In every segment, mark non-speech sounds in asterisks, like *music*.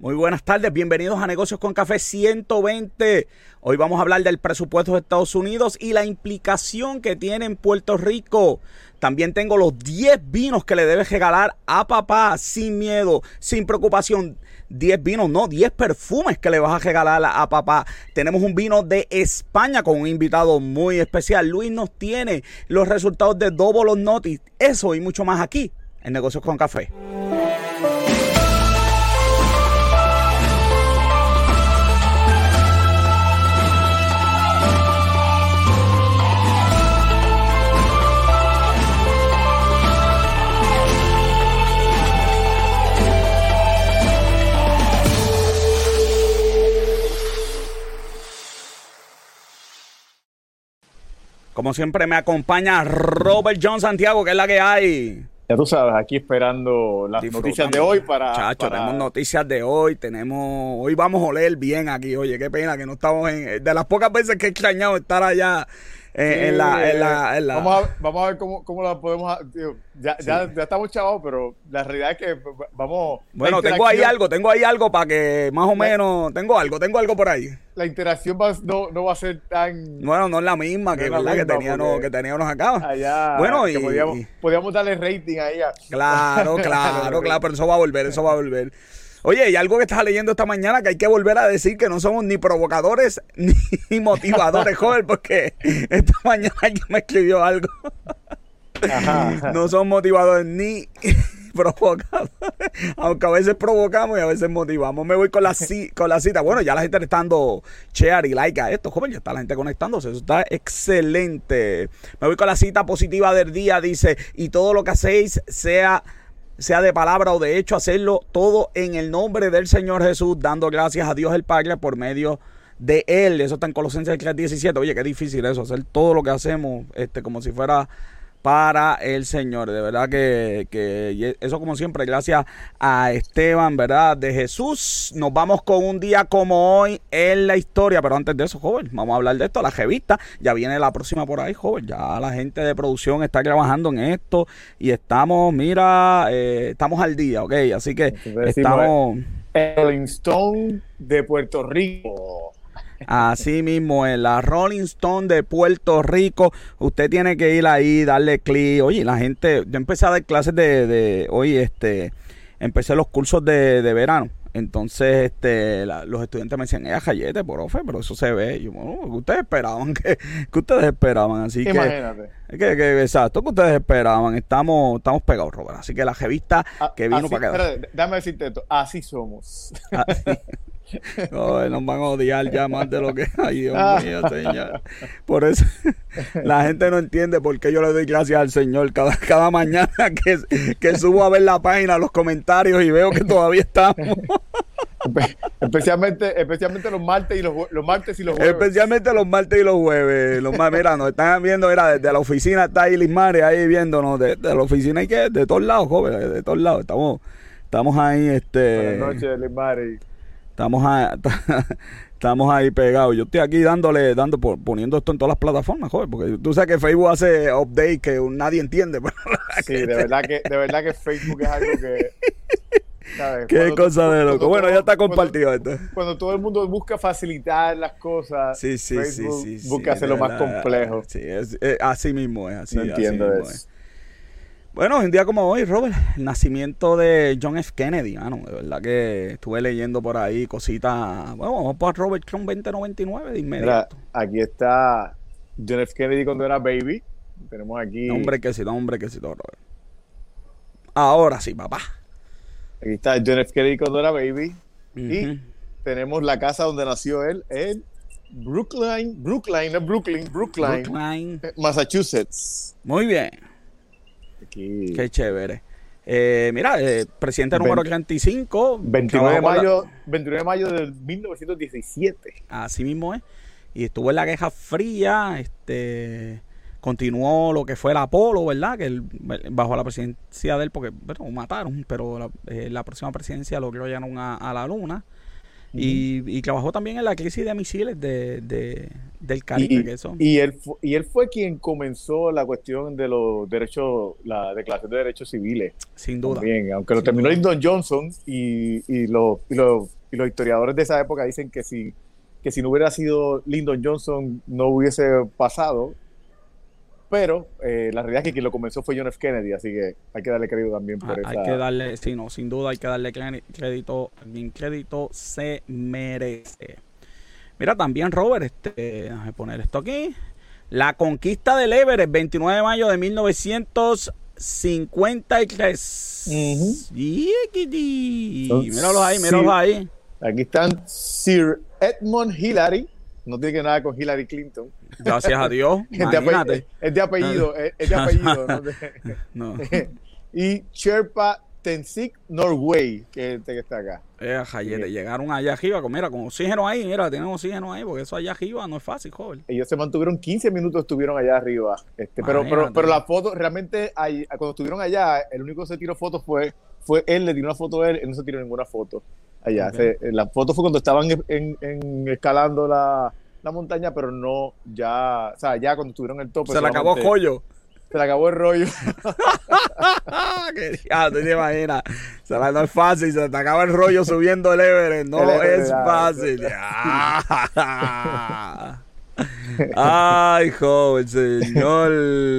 Muy buenas tardes, bienvenidos a Negocios con Café 120. Hoy vamos a hablar del presupuesto de Estados Unidos y la implicación que tiene en Puerto Rico. También tengo los 10 vinos que le debes regalar a papá sin miedo, sin preocupación. 10 vinos, no, 10 perfumes que le vas a regalar a papá. Tenemos un vino de España con un invitado muy especial. Luis nos tiene los resultados de Double Notice. Eso y mucho más aquí en Negocios con Café. Como siempre me acompaña Robert John Santiago, que es la que hay. Ya tú sabes, aquí esperando las noticias de hoy para, Chacho, tenemos noticias de hoy, tenemos... Hoy vamos a oler bien aquí, oye, qué pena que no estamos en... De las pocas veces que he extrañado estar allá eh, en, la, en, la, Vamos, a, vamos a ver cómo, cómo la podemos... ya, ya, ya, estamos chavos, pero la realidad es que vamos... Bueno, tengo ahí algo, tengo ahí algo para que más o menos... Tengo algo, tengo algo por ahí. La interacción no, no va a ser tan... Bueno, no es la misma que, ¿verdad? que, teníamos, que teníamos acá. Allá, bueno, y, podíamos, podíamos, darle rating a ella. *laughs* Claro, claro, claro, pero eso va a volver, eso va a volver. *laughs* Oye, y algo que estás leyendo esta mañana que hay que volver a decir que no somos ni provocadores *laughs* ni motivadores, joven, porque esta mañana alguien me escribió algo. No somos motivadores ni *laughs* provocadores, aunque a veces provocamos y a veces motivamos. Me voy con la, *laughs* con la cita. Bueno, ya la gente le está dando share y like a esto, joven, ya está la gente conectándose. Eso está excelente. Me voy con la cita positiva del día. Dice, y todo lo que hacéis sea sea de palabra o de hecho, hacerlo todo en el nombre del Señor Jesús, dando gracias a Dios el Padre por medio de Él. Eso está en Colosenses 3.17. Oye, qué difícil eso, hacer todo lo que hacemos este, como si fuera para el Señor. De verdad que, que, eso como siempre, gracias a Esteban, ¿verdad? De Jesús. Nos vamos con un día como hoy en la historia. Pero antes de eso, joven, vamos a hablar de esto. La revista ya viene la próxima por ahí, joven. Ya la gente de producción está trabajando en esto y estamos, mira, eh, estamos al día, ¿ok? Así que estamos... El Stone de Puerto Rico. Así mismo, en la Rolling Stone de Puerto Rico. Usted tiene que ir ahí, darle clic. Oye, la gente, yo empecé a dar clases de, de hoy, este, empecé los cursos de, de verano. Entonces, este, los estudiantes me decían, eh, jayete, profe, pero eso se ve. Y yo, bueno, ustedes esperaban? que ustedes esperaban? Así Imagínate. que, que, exacto, que ustedes esperaban. Estamos, estamos pegados, Robert. Así que la revista que vino para quedar. Espérate, dame decirte esto, así somos. Así. *laughs* *laughs* No, nos van a odiar ya más de lo que *laughs* hay, Dios ah. mío, Señor. Por eso *laughs* la gente no entiende por qué yo le doy gracias al Señor cada, cada mañana que, que subo a ver la página, los comentarios y veo que todavía estamos. Especialmente, especialmente los martes y los, los martes y los jueves. Especialmente los martes y los jueves. Los mira, nos están viendo, mira, desde la oficina está ahí Lismare ahí viéndonos, de, la oficina hay que, de todos lados, jóvenes, de todos lados. Estamos, estamos ahí, este. Buenas noches, Lismare. Estamos, *laughs* estamos ahí pegados. Yo estoy aquí dándole, dando, poniendo esto en todas las plataformas, joder, porque tú sabes que Facebook hace update que nadie entiende. sí, de verdad que, de verdad que Facebook es algo que. *laughs* Qué cosa de loco. Bueno, ya está compartido cuando, esto. Cuando todo el mundo busca facilitar las cosas, sí, sí, Facebook sí, sí, busca hacerlo más complejo. Sí, es, así mismo es. Así, no entiendo así eso. Bueno, un día como hoy, Robert, el nacimiento de John F. Kennedy, mano, de verdad que estuve leyendo por ahí cositas. Bueno, vamos para Robert Trump 2099 de inmediato. Mira, aquí está John F. Kennedy cuando era baby. Tenemos aquí. Hombre que sí, hombre que sí, Robert. Ahora sí, papá. Aquí está John F. Kennedy cuando era baby. Y tenemos la casa donde nació él en Brookline, Brookline, no Brooklyn, Brookline, Brookline. Massachusetts. Muy bien. Qué chévere. Eh, mira, eh, presidente número 35. 29 de, mayo, 29 de mayo de 1917. Así mismo es. Y estuvo en la Guerra Fría. Este continuó lo que fue el Apolo, ¿verdad? Que bajo la presidencia de él, porque bueno, mataron, pero la, eh, próxima presidencia lo llevaron a, a la Luna. Y, trabajó también en la crisis de misiles de, del Caribe. Y, y, él, y él fue quien comenzó la cuestión de los derechos, la declaración de derechos civiles. Sin duda. Bien, aunque lo terminó Lyndon Johnson y, y, los, y, los, y los historiadores de esa época dicen que si, que si no hubiera sido Lyndon Johnson no hubiese pasado pero eh, la realidad es que quien lo comenzó fue John F. Kennedy, así que hay que darle crédito también por eso. Ah, hay que darle, sí, no, sin duda hay que darle crédito, bien crédito se merece. Mira, también Robert, este, déjame poner esto aquí. La conquista del Everest, 29 de mayo de 1953. Y míralos ahí, míralos ahí. Aquí están Sir Edmund Hillary, no tiene que nada con Hillary Clinton. Gracias a Dios. *laughs* Es de apellido, es de *laughs* apellido. no. *laughs* y Sherpa Tensik Norway, que este que está acá. Eh, llegaron allá arriba, con, mira, con oxígeno ahí, mira, tienen oxígeno ahí, porque eso allá arriba no es fácil, joven. Ellos se mantuvieron 15 minutos, estuvieron allá arriba. Este, pero, pero, pero, la foto, realmente, cuando estuvieron allá, el único que se tiró fotos fue, fue él, le tiró una foto a él, él no se tiró ninguna foto allá. la foto fue cuando estaban en escalando la, la montaña, pero no ya, o sea, ya cuando estuvieron en el tope. Se le acabó el rollo. Se le acabó el rollo. *laughs* Qué diablo, te imaginas. Se la, no es fácil, se te acaba el rollo subiendo el Everest. No es fácil. *laughs* Ay, joven señor.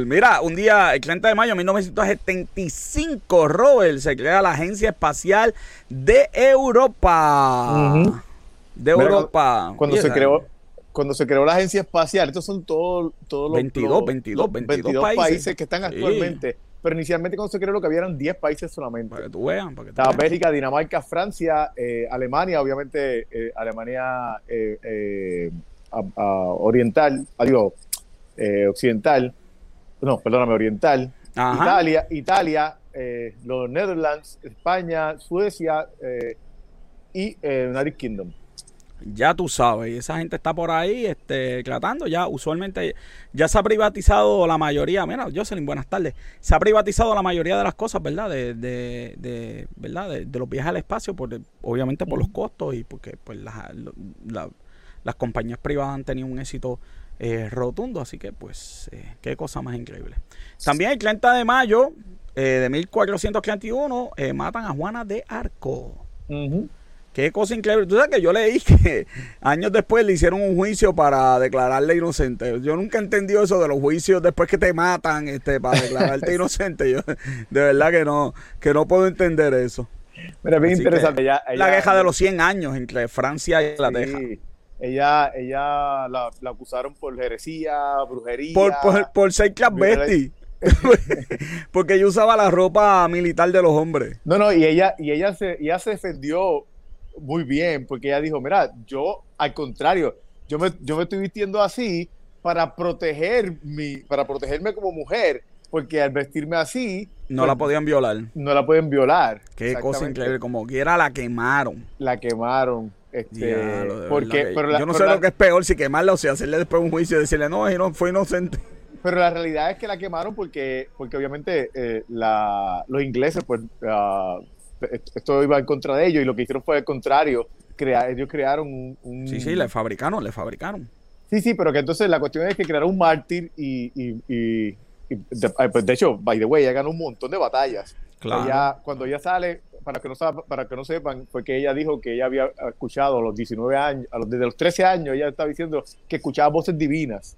Mira, un día, el 30 de mayo de 1975, Robert se crea la Agencia Espacial de Europa. De Europa. Cuando se creó cuando se creó la agencia espacial, estos son todos, todos los, 22, 22, 22, países. que están actualmente. Pero inicialmente cuando se creó lo que había eran 10 países solamente. Para que tú veas. Para que Estaba Bélgica, Dinamarca, Francia, eh, Alemania, obviamente eh, Alemania eh, oriental, adiós, occidental, no, perdóname, oriental, Italia, Italia los Netherlands, España, Suecia y United Kingdom. Ya tú sabes, y esa gente está por ahí este, tratando. Ya usualmente ya se ha privatizado la mayoría. Mira, Jocelyn, buenas tardes. Se ha privatizado la mayoría de las cosas, ¿verdad? De, de, de ¿verdad? De, los viajes al espacio, por, obviamente por los costos y porque pues las compañías privadas han tenido un éxito eh, rotundo. Así que, pues, eh, qué cosa más increíble. También el 30 de mayo eh, de 1431 matan a Juana de Arco. Qué cosa increíble. Tú sabes que yo leí que años después le hicieron un juicio para declararle inocente. Yo nunca he entendido eso de los juicios después que te matan este, para declararte *laughs* inocente. Yo de verdad que no, que no puedo entender eso. Mira, bien interesante. la queja de los 100 años entre Francia y Inglaterra. Sí. Ella, ella la, acusaron por heresía, brujería. Por, por, ser Betty. *laughs* Porque ella usaba la ropa militar de los hombres. No, no, y ella, y ella se, ella se defendió muy bien, porque ella dijo, mira, yo al contrario, yo me, yo me estoy vistiendo así para proteger mi, para protegerme como mujer, porque al vestirme así no la pues, podían violar. No la pueden violar. Qué cosa increíble, como quiera la quemaron. La quemaron. Este, porque, yo no sé lo que es peor, si quemarla o si hacerle después un juicio y decirle, no, no fue inocente. Pero la realidad es que la quemaron porque, porque obviamente eh, la, los ingleses pues uh, esto iba en contra de ellos y lo que hicieron fue el contrario. ellos crearon un, Sí, sí, le fabricaron, le fabricaron. Sí, sí, pero que entonces la cuestión es que crearon un mártir y, de, pues, de, hecho, by the way, ella ganó un montón de batallas. Claro. cuando ella sale, para que, no, para que no sepan, fue que ella dijo que ella había escuchado a los 19 años, a los, desde los 13 años, ella estaba diciendo que escuchaba voces divinas.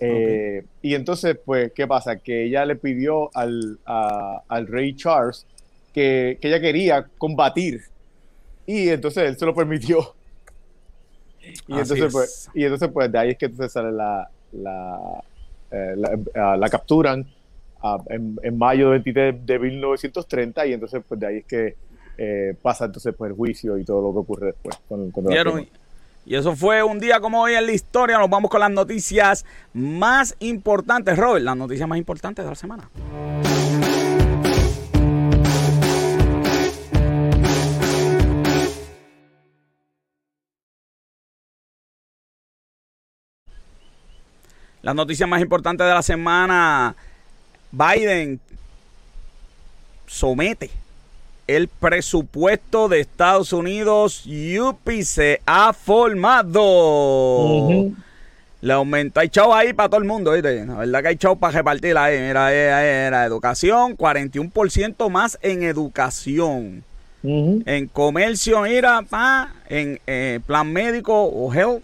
Eh, y entonces, pues, ¿qué pasa? Que ella le pidió al, al rey Charles que, ella quería combatir. Y entonces él se lo permitió. Y entonces, pues, y entonces, pues, de ahí es que entonces sale la, la, eh, la, la, capturan en, en, mayo 23 de 1930 y entonces, pues, de ahí es que eh, pasa entonces, pues, el juicio y todo lo que ocurre después. Con, y eso fue un día como hoy en la historia. Nos vamos con las noticias más importantes. Robert, las noticias más importantes de la semana. Las noticias más importantes de la semana. Biden somete el presupuesto de Estados Unidos. Yupi se ha formado. Le aumenta, hay chavo ahí para todo el mundo, ¿viste? La verdad que hay chavo para repartir ahí. Mira, era educación, 41% más en educación. En comercio, mira, pa, en eh, plan médico o health,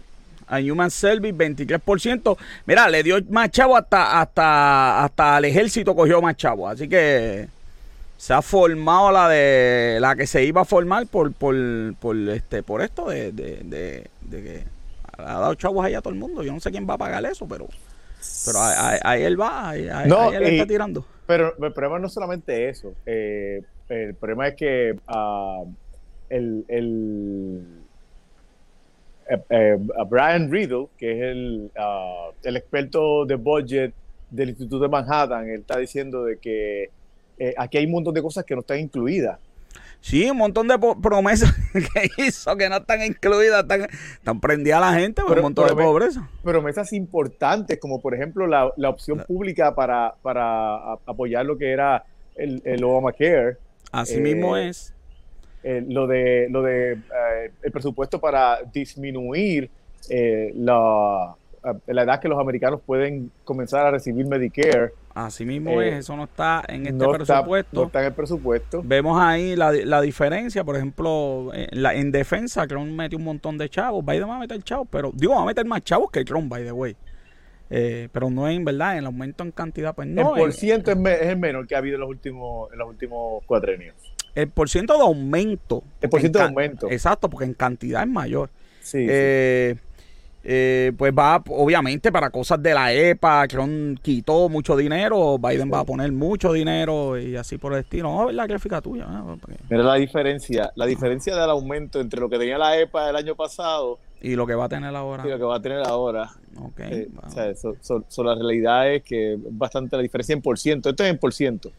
and human service, 23%. Mira, le dio más chavo hasta, hasta, hasta el ejército cogió más chavo. Así que se ha formado la de la que se iba a formar por, por, por este, por esto de, de, de, de que ha dado chavos ahí a todo el mundo. Yo no sé quién va a pagar eso, pero pero ahí, él va, ahí, él está tirando. Pero el problema no es solamente eso. Eh, el problema es que uh, el, el Brian Riddle, que es el, uh, el experto de budget del Instituto de Manhattan, él está diciendo de que aquí hay un montón de cosas que no están incluidas. Sí, un montón de promesas *laughs* que hizo que no están incluidas, están, están prendidas la gente por un montón de pobreza. Promesas importantes, como por ejemplo la, la opción pública para, para apoyar lo que era el, el Obamacare. Así mismo eh, es. Eh, lo de, lo de eh, el presupuesto para disminuir la, la edad que los americanos pueden comenzar a recibir Medicare Así mismo es, eso no está en este presupuesto. no está en el presupuesto. Vemos ahí la, la diferencia, por ejemplo, en, la, en defensa, Cron metió un montón de chavos. Biden va a meter chavos, pero digo, va a meter más chavos que Cron, by the way. Eh, pero no en verdad, en el aumento en cantidad, pues no. El por ciento es, el menor que ha habido en los últimos, en los últimos cuatro años. El por ciento de aumento. El por ciento de aumento. Exacto, porque en cantidad es mayor. Sí. Eh, eh, pues va, obviamente, para cosas de la EPA, que quitó mucho dinero, Biden va a poner mucho dinero y así por el estilo. Vamos a ver la gráfica tuya. Mira la diferencia, la diferencia del aumento entre lo que tenía la EPA el año pasado y lo que va a tener ahora. Y lo que va a tener ahora. Ok. Eh, o sea, so, la realidad es que es bastante la diferencia en por ciento. Esto es en por ciento.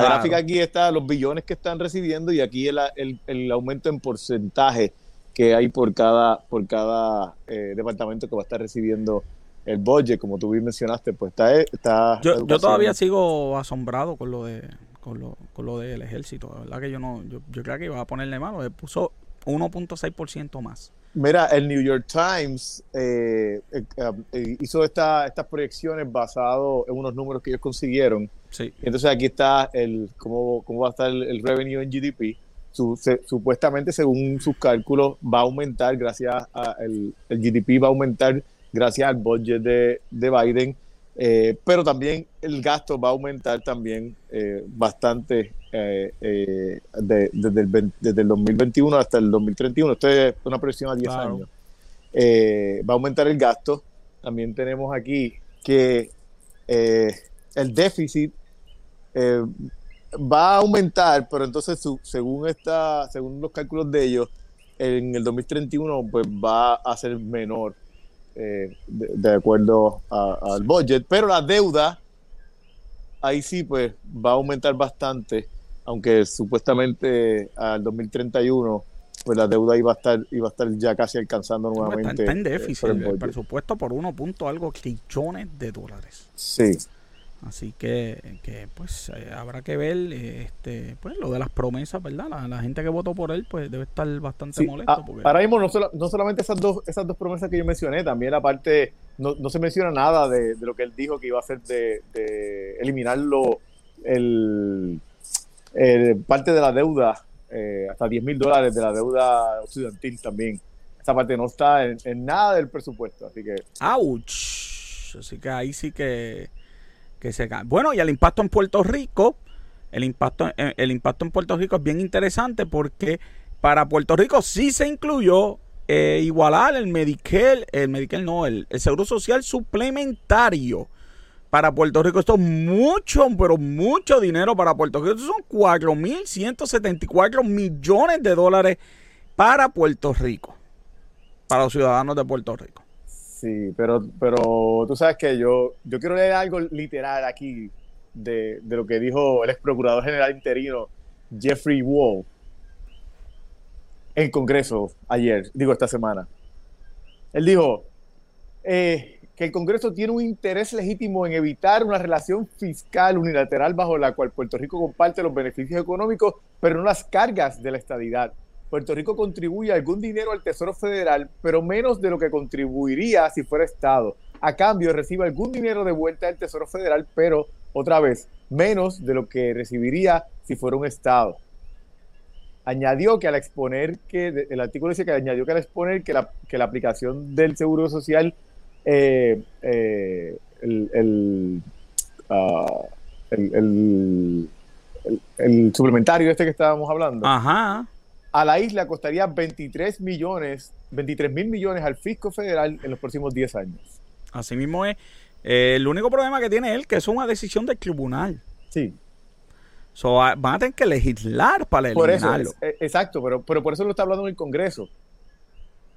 La gráfica aquí está los billones que están recibiendo y aquí el, el, el aumento en porcentaje que hay por cada, por cada eh, departamento que va a estar recibiendo el budget, como tú bien mencionaste, pues está... está yo, yo todavía sigo asombrado con lo de con lo, con lo del ejército, la verdad que yo no, yo, yo creo que iba a ponerle malo, le puso 1.6% más. Mira, el New York Times eh, eh, hizo esta, estas proyecciones basado en unos números que ellos consiguieron. Sí. Entonces aquí está el cómo, cómo va a estar el revenue en GDP supuestamente según sus cálculos va a aumentar gracias a el, GDP va a aumentar gracias al budget de, Biden, eh, pero también el gasto va a aumentar también eh, bastante eh, desde, el, desde, el, 2021 hasta el 2031. Esto es una proyección a 10 años. va a aumentar el gasto. También tenemos aquí que el déficit va a aumentar, pero entonces según esta, según los cálculos de ellos, en el 2031 pues va a ser menor eh, de, acuerdo al budget, pero la deuda ahí sí pues va a aumentar bastante, aunque supuestamente al 2031 pues la deuda iba a estar iba a estar ya casi alcanzando nuevamente está, en déficit el, presupuesto por uno punto algo trillones de dólares. Sí. Así que, que pues eh, habrá que ver este pues lo de las promesas, ¿verdad? La, gente que votó por él pues debe estar bastante molesto. Ah, porque... Ahora mismo no, no, solamente esas dos, esas dos promesas que yo mencioné, también la parte, no, no se menciona nada de, lo que él dijo que iba a hacer de, de eliminarlo, el, parte de la deuda, eh, hasta 10 mil dólares de la deuda estudiantil también. Esa parte no está en, en nada del presupuesto, así que... ¡Auch! Así que ahí sí que Bueno, y el impacto en Puerto Rico, el impacto, eh, el impacto en Puerto Rico es bien interesante porque para Puerto Rico sí se incluyó eh, igualar el Medicare, el Medicare no, el, Seguro Social suplementario. Para Puerto Rico esto es mucho, pero mucho dinero para Puerto Rico. Estos son 4.174 millones de dólares para Puerto Rico, para los ciudadanos de Puerto Rico. Sí, pero, pero tú sabes que yo, yo quiero leer algo literal aquí de, lo que dijo el ex procurador general interino Jeffrey Wall en Congreso ayer, digo esta semana. Él dijo eh, que el Congreso tiene un interés legítimo en evitar una relación fiscal unilateral bajo la cual Puerto Rico comparte los beneficios económicos pero no las cargas de la estadidad. Puerto Rico contribuye algún dinero al Tesoro Federal, pero menos de lo que contribuiría si fuera Estado. A cambio, recibe algún dinero de vuelta del Tesoro Federal, pero otra vez, menos de lo que recibiría si fuera un Estado. Añadió que al exponer que, el artículo dice que añadió que al exponer que la, que la aplicación del Seguro Social, eh, eh, el, ah, el, el, el, suplementario este que estábamos hablando, Ajá. A la isla costaría 23 millones, 23 mil millones al fisco federal en los próximos 10 años. Así mismo es. Eh, el único problema que tiene él que es una decisión del tribunal. Sí. So, van a tener que legislar para eliminarlo. Por eso, exacto, pero, pero por eso lo está hablando en el Congreso.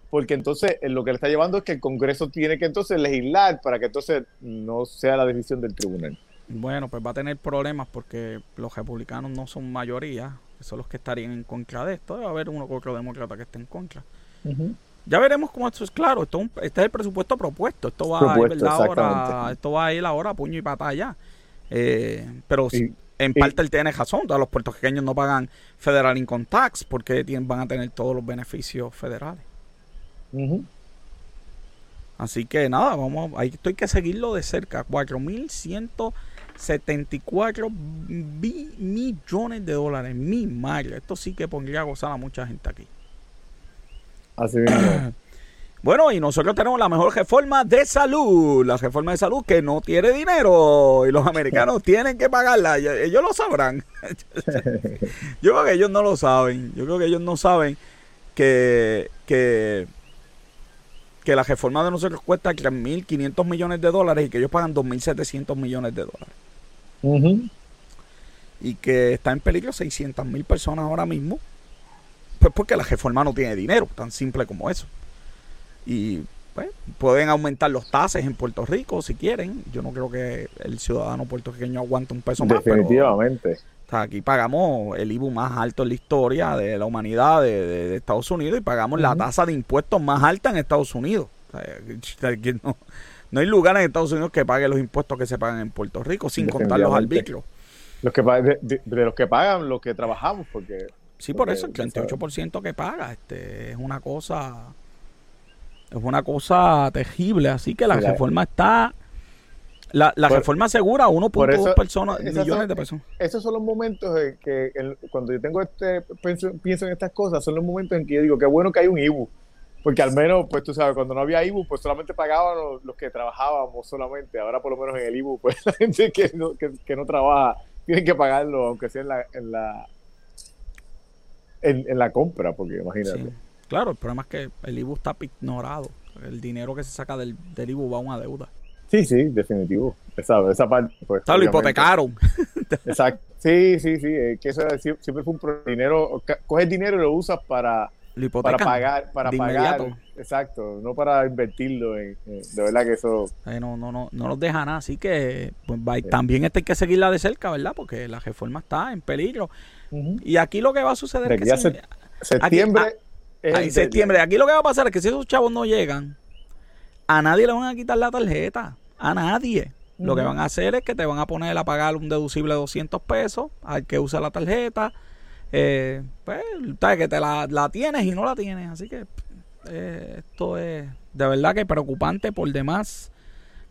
Porque entonces eh, lo que le está llevando es que el Congreso tiene que entonces legislar para que entonces no sea la decisión del tribunal. Bueno, pues va a tener problemas porque los republicanos no son mayoría, son los que estarían en contra de esto. Debe haber uno u otro demócrata que esté en contra. Ya veremos cómo esto es claro. Esto, este es el presupuesto propuesto. Esto va, a, ir, ahora, esto va a ir ahora a puño y patalla. Eh, pero en parte él tiene razón. Todos los puertorriqueños no pagan federal income tax porque tienen, van a tener todos los beneficios federales. Así que nada, vamos, ahí estoy que seguirlo de cerca. 4.174 millones de dólares. Mi madre, esto sí que pondría a gozar a mucha gente aquí. Así mismo. *clears throat* Bueno, y nosotros tenemos la mejor reforma de salud, la reforma de salud que no tiene dinero y los americanos *laughs* tienen que pagarla. Ellos lo sabrán. *laughs* Yo creo que ellos no lo saben. Yo creo que ellos no saben que, que que la reforma de nosotros cuesta 3.500 millones de dólares y que ellos pagan 2.700 millones de dólares. Y que está en peligro 600 mil personas ahora mismo. Pues porque la reforma no tiene dinero, tan simple como eso. Y pues, pueden aumentar los tases en Puerto Rico si quieren. Yo no creo que el ciudadano puertorriqueño aguante un peso más. Definitivamente. aquí pagamos el IBU más alto en la historia de la humanidad de, Estados Unidos y pagamos la tasa de impuestos más alta en Estados Unidos. *laughs* no, hay lugar en Estados Unidos que pague los impuestos que se pagan en Puerto Rico sin contar los arbitrios. Los que, de, de, los que pagan los que trabajamos, porque... Sí, por eso el 38% que paga este, es una cosa es una cosa terrible. Así que la reforma está. La, la reforma asegura a 1.2 personas, millones de personas. Esos son los momentos en que cuando yo tengo este pienso, en estas cosas, son los momentos en que yo digo que bueno que hay un IBU. Porque al menos, pues tú sabes, cuando no había IBU, pues solamente pagaban los, que trabajábamos solamente. Ahora por lo menos en el IBU, pues *laughs* la gente que no, que, no trabaja tiene que pagarlo, aunque sea en la, en la, en, la compra, porque imagínate. Claro, el problema es que el IBU está ignorado. El dinero que se saca del, del IBU va a una deuda. Sí, sí, definitivo. Esa, esa parte. Pues, lo hipotecaron. *laughs* Exacto. Sí, sí, sí. que eso siempre fue un dinero. Coges dinero y lo usas para, para pagar. Para pagar. Exacto. No para invertirlo. En, de verdad que eso. no, no, no, no nos deja nada. Así que pues, también este hay que seguirla de cerca, ¿verdad? Porque la reforma está en peligro. Y aquí lo que va a suceder es que. septiembre en septiembre. Aquí lo que va a pasar es que si esos chavos no llegan, a nadie le van a quitar la tarjeta. A nadie. Lo que van a hacer es que te van a poner a pagar un deducible de 200 pesos al que usa la tarjeta. Eh, pues, que te la, tienes y no la tienes. Así que eh, esto es de verdad que preocupante por demás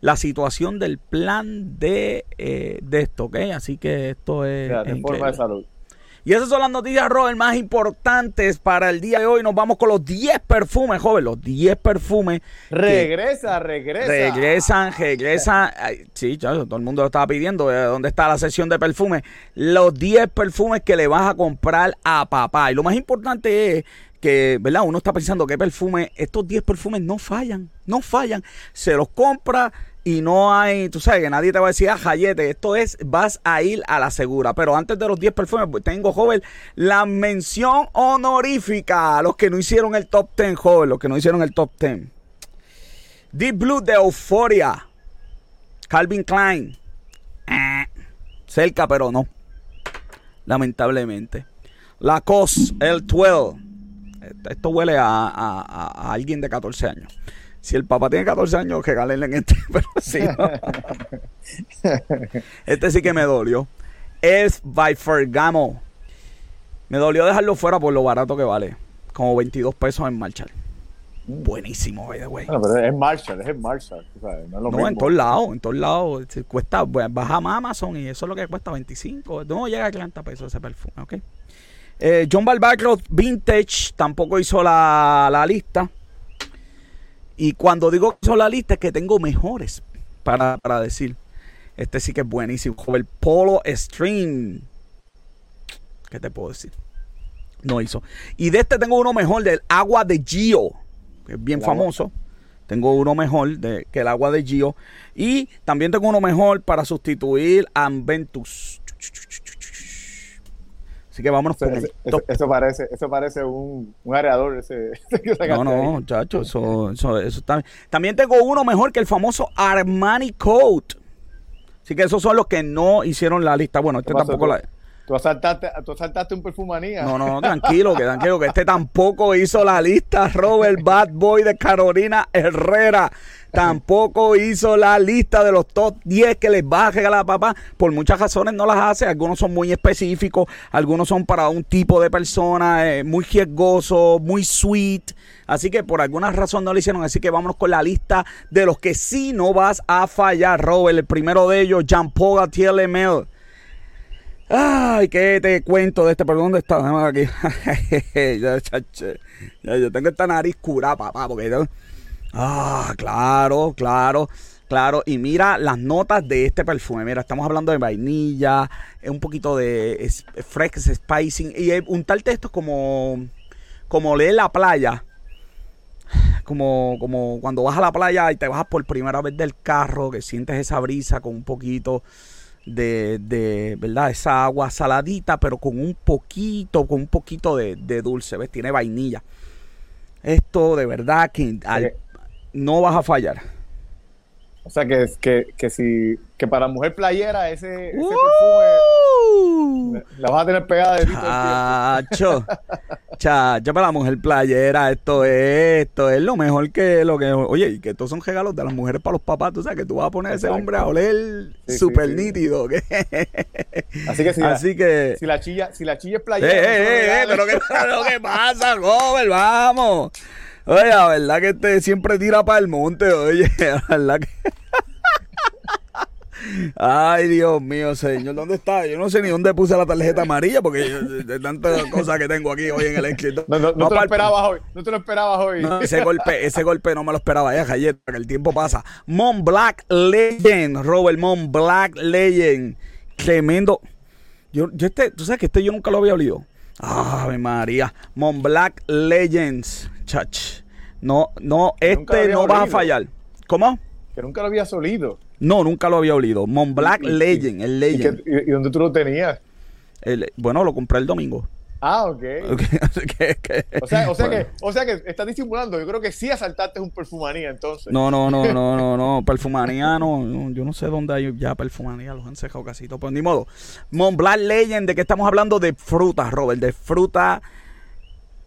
la situación del plan de, eh, de esto, ¿ok? Así que esto es... de salud. Y esas son las noticias, Robert, más importantes para el día de hoy. Nos vamos con los 10 perfumes, joven, los 10 perfumes. Regresa, regresa. Regresan, regresan. sí, todo el mundo lo estaba pidiendo. Eh, ¿Dónde está la sesión de perfumes? Los 10 perfumes que le vas a comprar a papá. Y lo más importante es que, ¿verdad? Uno está pensando qué perfume, estos 10 perfumes no fallan, no fallan. Se los compra y no hay, tú sabes que nadie te va a decir, ah, jayete, esto es, vas a ir a la segura. Pero antes de los 10 perfumes, pues, tengo, joven, la mención honorífica a los que no hicieron el top 10, joven, los que no hicieron el top 10. Deep Blue de Euphoria. Calvin Klein. Eh, cerca, pero no. Lamentablemente. Lacoste, el 12. Esto huele a, a alguien de 14 años. Si el papá tiene 14 años, que en este, *laughs* pero sí. *laughs* este sí que me dolió. Es by Fergamo. Me dolió dejarlo fuera por lo barato que vale. Como 22 pesos en Marshall. Mm. Buenísimo, by the way. Bueno, pero es Marshall, es Marshall. no, en todos lados, en todos lados. Cuesta, baja a Amazon y eso es lo que cuesta 25. No llega a 30 pesos ese perfume, ¿ok? Eh, John Barbacroft Vintage tampoco hizo la, la, lista. Y cuando digo que hizo la lista es que tengo mejores para, para decir. Este sí que es buenísimo. El Polo Stream. ¿Qué te puedo decir? No hizo. Y de este tengo uno mejor, del agua de Gio, que es bien famoso. Tengo uno mejor de, que el agua de Gio. Y también tengo uno mejor para sustituir a Amventus. Así que vámonos con eso, parece, eso parece un, un areador. Ese, *laughs* no, no, muchachos, eso, eso, eso también. También tengo uno mejor que el famoso Armani Coat. Así que esos son los que no hicieron la lista. Bueno, este tampoco la. Tú asaltaste, tú asaltaste un perfumanía. No, no, tranquilo, que tranquilo, que este tampoco hizo la lista. Robert Bad Boy de Carolina Herrera. Tampoco hizo la lista de los top 10 que les va a regalar a papá. Por muchas razones no las hace. Algunos son muy específicos. Algunos son para un tipo de persona. Eh, muy riesgoso, muy sweet. Así que por alguna razón no lo hicieron. Así que vámonos con la lista de los que sí no vas a fallar, Robert. El primero de ellos, Jean Paul TLML. Ay, ¿qué te cuento de este? ¿Por dónde está? aquí. *laughs* ya, ya, yo tengo esta nariz curada, papá, porque... Ah, claro, claro. Claro, y mira las notas de este perfume. Mira, estamos hablando de vainilla, un poquito de fresh spicing y un tal texto como como leer la playa como, como cuando vas a la playa y te bajas por primera vez del carro, que sientes esa brisa con un poquito de, de ¿verdad? Esa agua saladita, pero con un poquito, con un poquito de, dulce, ¿ves? Tiene vainilla. Esto de verdad que no vas a fallar. O sea que, que, que si que para mujer playera ese, ese perfume la vas a tener pegada de Chacho, chacho, para la mujer playera, esto es, esto es lo mejor que lo que. Oye, y que estos son regalos de las mujeres para los papás, tú sabes que tú vas a poner a ese hombre a oler súper nítido. Así que si, Así la, que, si la chilla, si la chilla es playera. Eh, eh, eh, pero ¿qué, lo que pasa, joven? Vamos. Oye, la verdad que este siempre tira para el monte, oye, *laughs* la verdad que. Ay, Dios mío, señor, ¿dónde está? Yo no sé ni dónde puse la tarjeta amarilla porque de tantas cosas que tengo aquí hoy en el escrito. No, no, no, te lo esperabas hoy. No te lo esperabas hoy. ese golpe, ese golpe no me lo esperaba ya, Jayeta, que el tiempo pasa. Mon Black Legend, Robert Mon Black Legend. Tremendo. Yo, yo este, tú sabes que este yo nunca lo había olido. Ay, María. Mon Black Legends. Chach. No, no, este no va a fallar. ¿Cómo? Que nunca lo había olido. No, nunca lo había olido. Mon Black Legend, el Legend. ¿Y, dónde tú lo tenías? bueno, lo compré el domingo. Ah, ok. *laughs* o, sea, o, sea que, o sea que estás disimulando. Yo creo que sí asaltaste un perfumanía entonces. No, no, no, no, no, no. *laughs* Perfumanía no, Yo no sé dónde hay ya perfumanía. Los han secado casi todo. Pues ni modo. Mon Black Legend, ¿de qué estamos hablando? De fruta, Robert. De fruta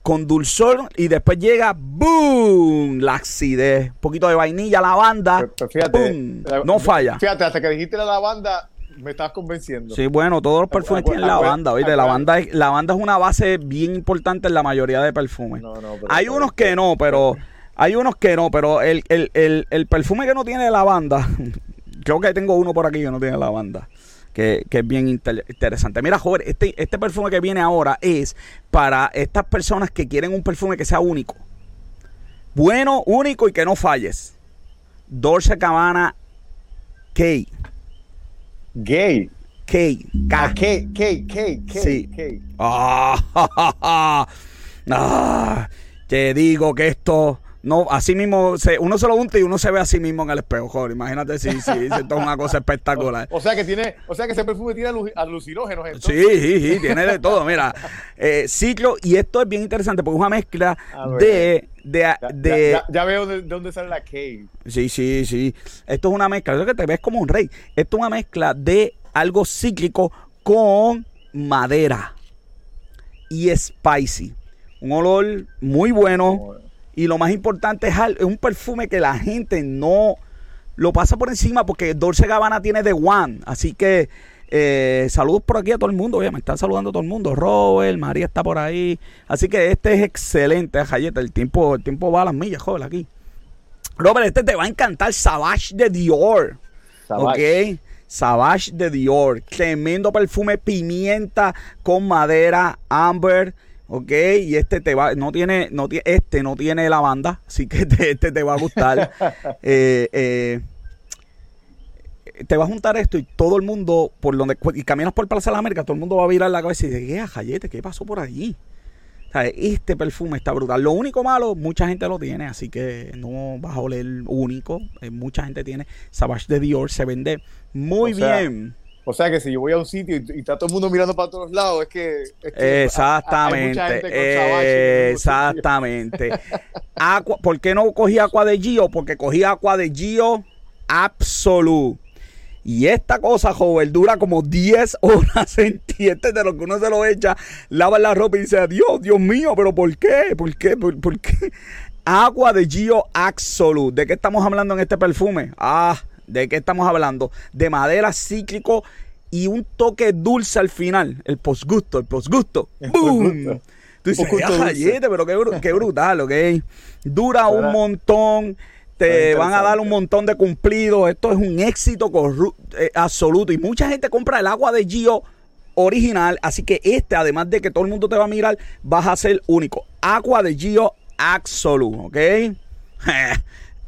con dulzor y después llega ¡boom! La acidez. Un poquito de vainilla, lavanda. fíjate, no falla. Fíjate, hasta que dijiste la lavanda, me estás convenciendo. Sí, bueno, todos los perfumes tienen lavanda. Oye, lavanda, es, lavanda es una base bien importante en la mayoría de perfumes. hay unos que no, pero hay unos que no, pero el, el, el, el perfume que no tiene lavanda, *laughs* creo que tengo uno por aquí que no tiene lavanda que, es bien interesante. Mira, joven, este, este perfume que viene ahora es para estas personas que quieren un perfume que sea único. Bueno, único y que no falles. Dolce Cabana K. Gay. K. K. K. K. K. Sí. Ah, *laughs* ah, te digo que esto no, así mismo, se, uno se lo unta y uno se ve así mismo en el espejo, joder. Imagínate si, si, esto es una cosa espectacular. O, sea que tiene, o sea que ese perfume tiene alucinógenos. Sí, sí, sí, tiene de todo. Mira, eh, ciclo, y esto es bien interesante porque es una mezcla de, de, de, ya, veo de, dónde sale la K. Sí, sí, sí. Esto es una mezcla, eso que te ves como un rey. Esto es una mezcla de algo cíclico con madera y spicy. Un olor muy bueno y lo más importante es, un perfume que la gente no lo pasa por encima porque Dolce Gabbana tiene The One. Así que Eh, saludos por aquí a todo el mundo. Oye, me están saludando todo el mundo. Robert, María está por ahí. Así que este es excelente, Jayeta. El tiempo, el tiempo va a las millas, joder, aquí. Robert, este te va a encantar. Savage de Dior. Savage. Ok. Savage de Dior. Tremendo perfume, pimienta con madera, amber. Ok, y este te va, no tiene, no este no tiene lavanda, así que *laughs* este, este te va a gustar. *laughs* eh, eh, te va a juntar esto y todo el mundo, por donde y caminas por Plaza de la América, todo el mundo va a virar la cabeza y dice, ¿qué jayete? ¿Qué pasó por allí? O sea, este perfume está brutal. Lo único malo, mucha gente lo tiene, así que no vas a oler único. Eh, mucha gente tiene. Savage de Dior se vende muy bien. O sea que si yo voy a un sitio y, está todo el mundo mirando para todos lados, es que. exactamente. exactamente. ¿Por qué no cogí agua de Gio? Porque cogí agua de Gio Absolute. Y esta cosa, joven, dura como 10 *laughs* horas en este de lo que uno se lo echa, lava la ropa y dice, Dios, Dios mío, pero ¿por qué? ¿Por qué? ¿Por, qué? Agua de Gio Absolute. ¿De qué estamos hablando en este perfume? Ah, ¿de qué estamos hablando? De madera cíclico y un toque dulce al final. El posgusto, el posgusto. ¡Boom! Tú dices, pero qué, qué brutal, ¿ok? Dura un montón te van a dar un montón de cumplidos. Esto es un éxito eh, absoluto. Y mucha gente compra el agua de Gio original. Así que este, además de que todo el mundo te va a mirar, vas a ser único. Agua de Gio Absolute, ¿ok? *laughs*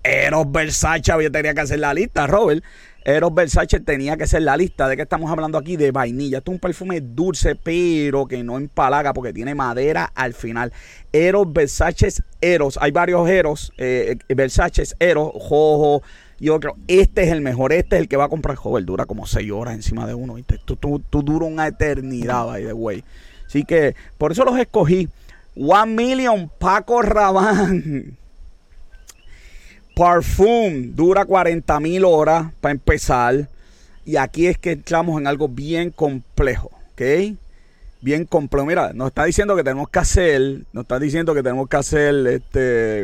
Eros Versace había tenía que hacer la lista, Robert. Eros Versace tenía que ser la lista. ¿De qué estamos hablando aquí? De vainilla. Esto es un perfume dulce, pero que no empalaga porque tiene madera al final. Eros Versace Eros. Hay varios Eros. Eh, Versace Eros, Jojo y otro. Este es el mejor. Este es el que va a comprar joven. Dura como 6 horas encima de uno. Tú, tú, tú dura una eternidad, by the way. Así que por eso los escogí. One Million Paco Rabanne. *laughs* Parfum dura 40 mil horas para empezar. Y aquí es que entramos en algo bien complejo, ¿ok? Bien complejo. Mira, nos está diciendo que tenemos que hacer, nos está diciendo que tenemos que hacer este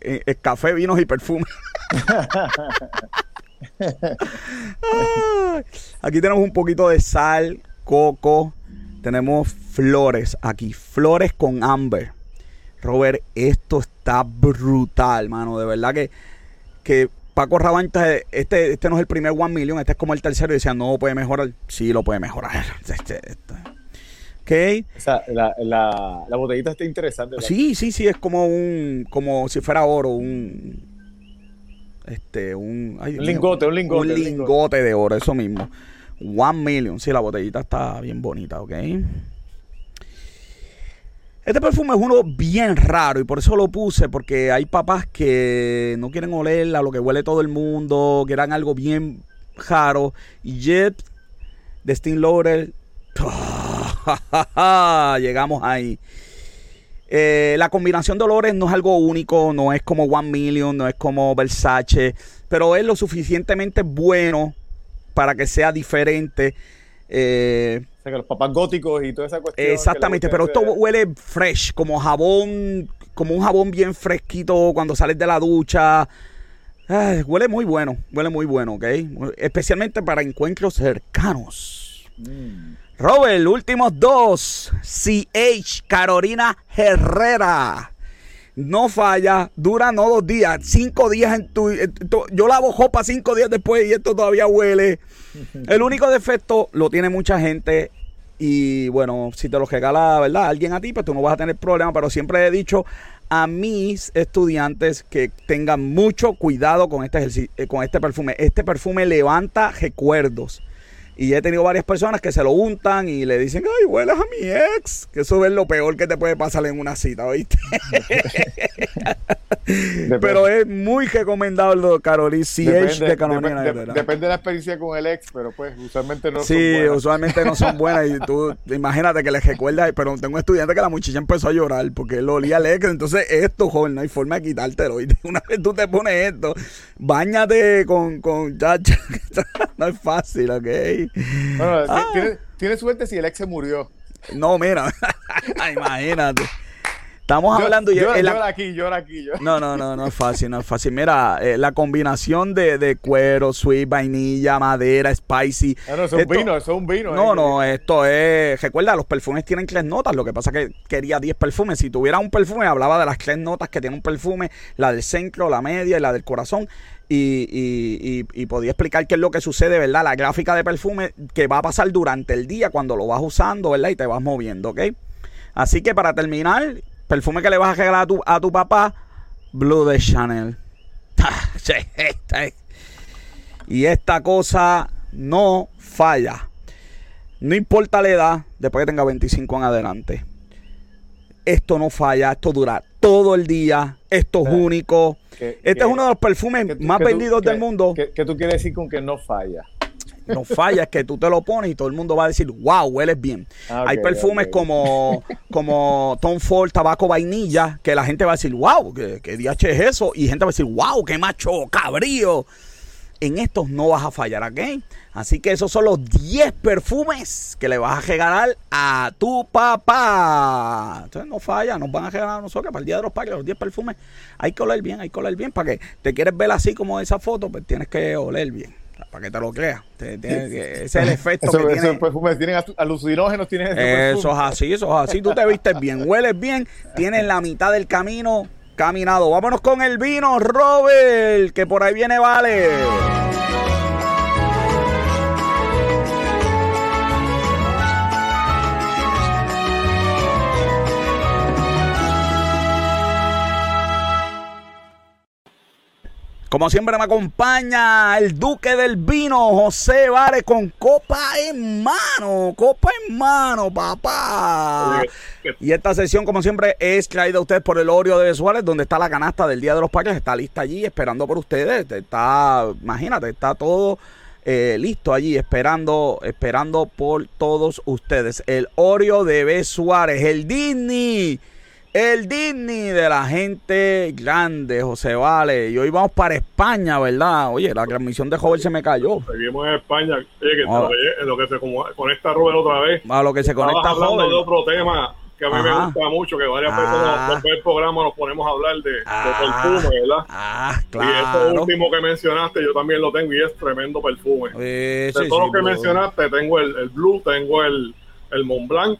eh, eh, café, vinos y perfume. *laughs* aquí tenemos un poquito de sal, coco, tenemos flores aquí, flores con amber. Robert, esto está brutal, mano. De verdad que, que Paco Rabanne, este, este no es el primer One Million, este es como el tercero y decía, no puede mejorar. Sí, lo puede mejorar. *laughs* Este, este. Okay. la, la, la, botellita está interesante. Sí, sí, sí, es como un, como si fuera oro, un, este, un, un lingote, un lingote. Un lingote de oro, eso mismo. One Million, sí, la botellita está bien bonita, ok. Este perfume es uno bien raro y por eso lo puse, porque hay papás que no quieren oler a lo que huele todo el mundo, que eran algo bien raro. Y Jet de Steam Laurel, *laughs* llegamos ahí. Eh, la combinación de olores no es algo único, no es como One Million, no es como Versace, pero es lo suficientemente bueno para que sea diferente. Eh, o sea, que los papás góticos y toda esa cuestión. Exactamente, pero esto huele fresh, como jabón, como un jabón bien fresquito cuando sales de la ducha. huele muy bueno, huele muy bueno, ¿ok? Especialmente para encuentros cercanos. Mm. Robert, últimos dos. CH Carolina Herrera. No falla, dura no dos días, cinco días en tu. yo lavo jopa cinco días después y esto todavía huele. *laughs* El único defecto lo tiene mucha gente. Y bueno, si te lo regala, ¿verdad? Alguien a ti, pues tú no vas a tener problema. Pero siempre he dicho a mis estudiantes que tengan mucho cuidado con este, eh, con este perfume. Este perfume levanta recuerdos. Y he tenido varias personas que se lo untan y le dicen, ay, hueles a mi ex. Que eso es lo peor que te puede pasar en una cita, ¿oíste? *laughs* pero es muy recomendable, Carolina, si es de Carolina. depende de la experiencia con el ex, pero pues usualmente no son buenas. Sí, usualmente no son buenas. Y tú, *laughs* imagínate que les recuerdas, pero tengo un estudiante que la muchacha empezó a llorar porque él olía al ex. Entonces, esto, joven, no hay forma de quitártelo. *laughs* Una vez tú te pones esto, bañate con, con chacha. no es fácil, ¿ok? Bueno, ah. tiene, suerte si el ex se murió. No, mira, *laughs* imagínate. Estamos hablando... Llora, aquí, llora aquí. No, no, no, no es fácil, no es fácil. Mira, eh, la combinación de, cuero, sweet, vainilla, madera, spicy. No, eso es un vino, eso es un vino. No, eh. no, esto es... Recuerda, los perfumes tienen tres notas, lo que pasa es que quería 10 perfumes. Si tuviera un perfume, hablaba de las tres notas que tiene un perfume, la del centro, la media y la del corazón. Y, y, y, podía explicar qué es lo que sucede, ¿verdad? La gráfica de perfume que va a pasar durante el día cuando lo vas usando, ¿verdad? Y te vas moviendo, ¿ok? Así que para terminar, perfume que le vas a regalar a tu, a tu papá, Blue de Chanel. *laughs* y esta cosa no falla. No importa la edad, después que tenga 25 en adelante. Esto no falla, esto dura todo el día, esto es único. este es uno de los perfumes más vendidos del mundo. ¿Qué tú quieres decir con que no falla? No falla, es que tú te lo pones y todo el mundo va a decir, wow, hueles bien. Ah, Hay perfumes como, como Tom Ford, tabaco vainilla, que la gente va a decir, wow, ¿qué, qué DH es eso? Y gente va a decir, wow, qué macho cabrío. En estos no vas a fallar, ¿ok? Así que esos son los 10 perfumes que le vas a regalar a tu papá. Entonces no falla, nos van a regalar a nosotros para el día de los padres, los 10 perfumes. Hay que oler bien, hay que oler bien. Para que te quieres ver así como esa foto, pues tienes que oler bien para que te lo creas. ese es el *laughs* efecto que tiene. Esos perfumes tienen alucinógenos, tienen Eso es así, eso es así. Tú te vistes bien, hueles bien, tienes la mitad del camino caminado. Vámonos con el vino, Robert, que por ahí viene, vale. Como siempre me acompaña el duque del vino, José Vare, con copa en mano, copa en mano, papá. Y esta sesión, como siempre, es traída a ustedes por el Oreo de Suárez, donde está la canasta del Día de los Padres, está lista allí esperando por ustedes. Está, imagínate, está todo eh, listo allí esperando, esperando por todos ustedes. El Oreo de B. Suárez, el Disney el Disney de la gente grande, José Vale. Y hoy vamos para España, ¿verdad? Oye, la transmisión de Joven se me cayó. Seguimos en España. Oye, que ah. en lo que se conecta Robert otra vez. A lo que se conecta hablando de otro tema que a mí me gusta mucho, que varias veces ah. después del programa nos ponemos a hablar de, ah. perfume, ¿verdad? Ah, claro. Y esto último que mencionaste, yo también lo tengo y es tremendo perfume. de todo lo que mencionaste, tengo el, el Blue, tengo el, el Mont Blanc,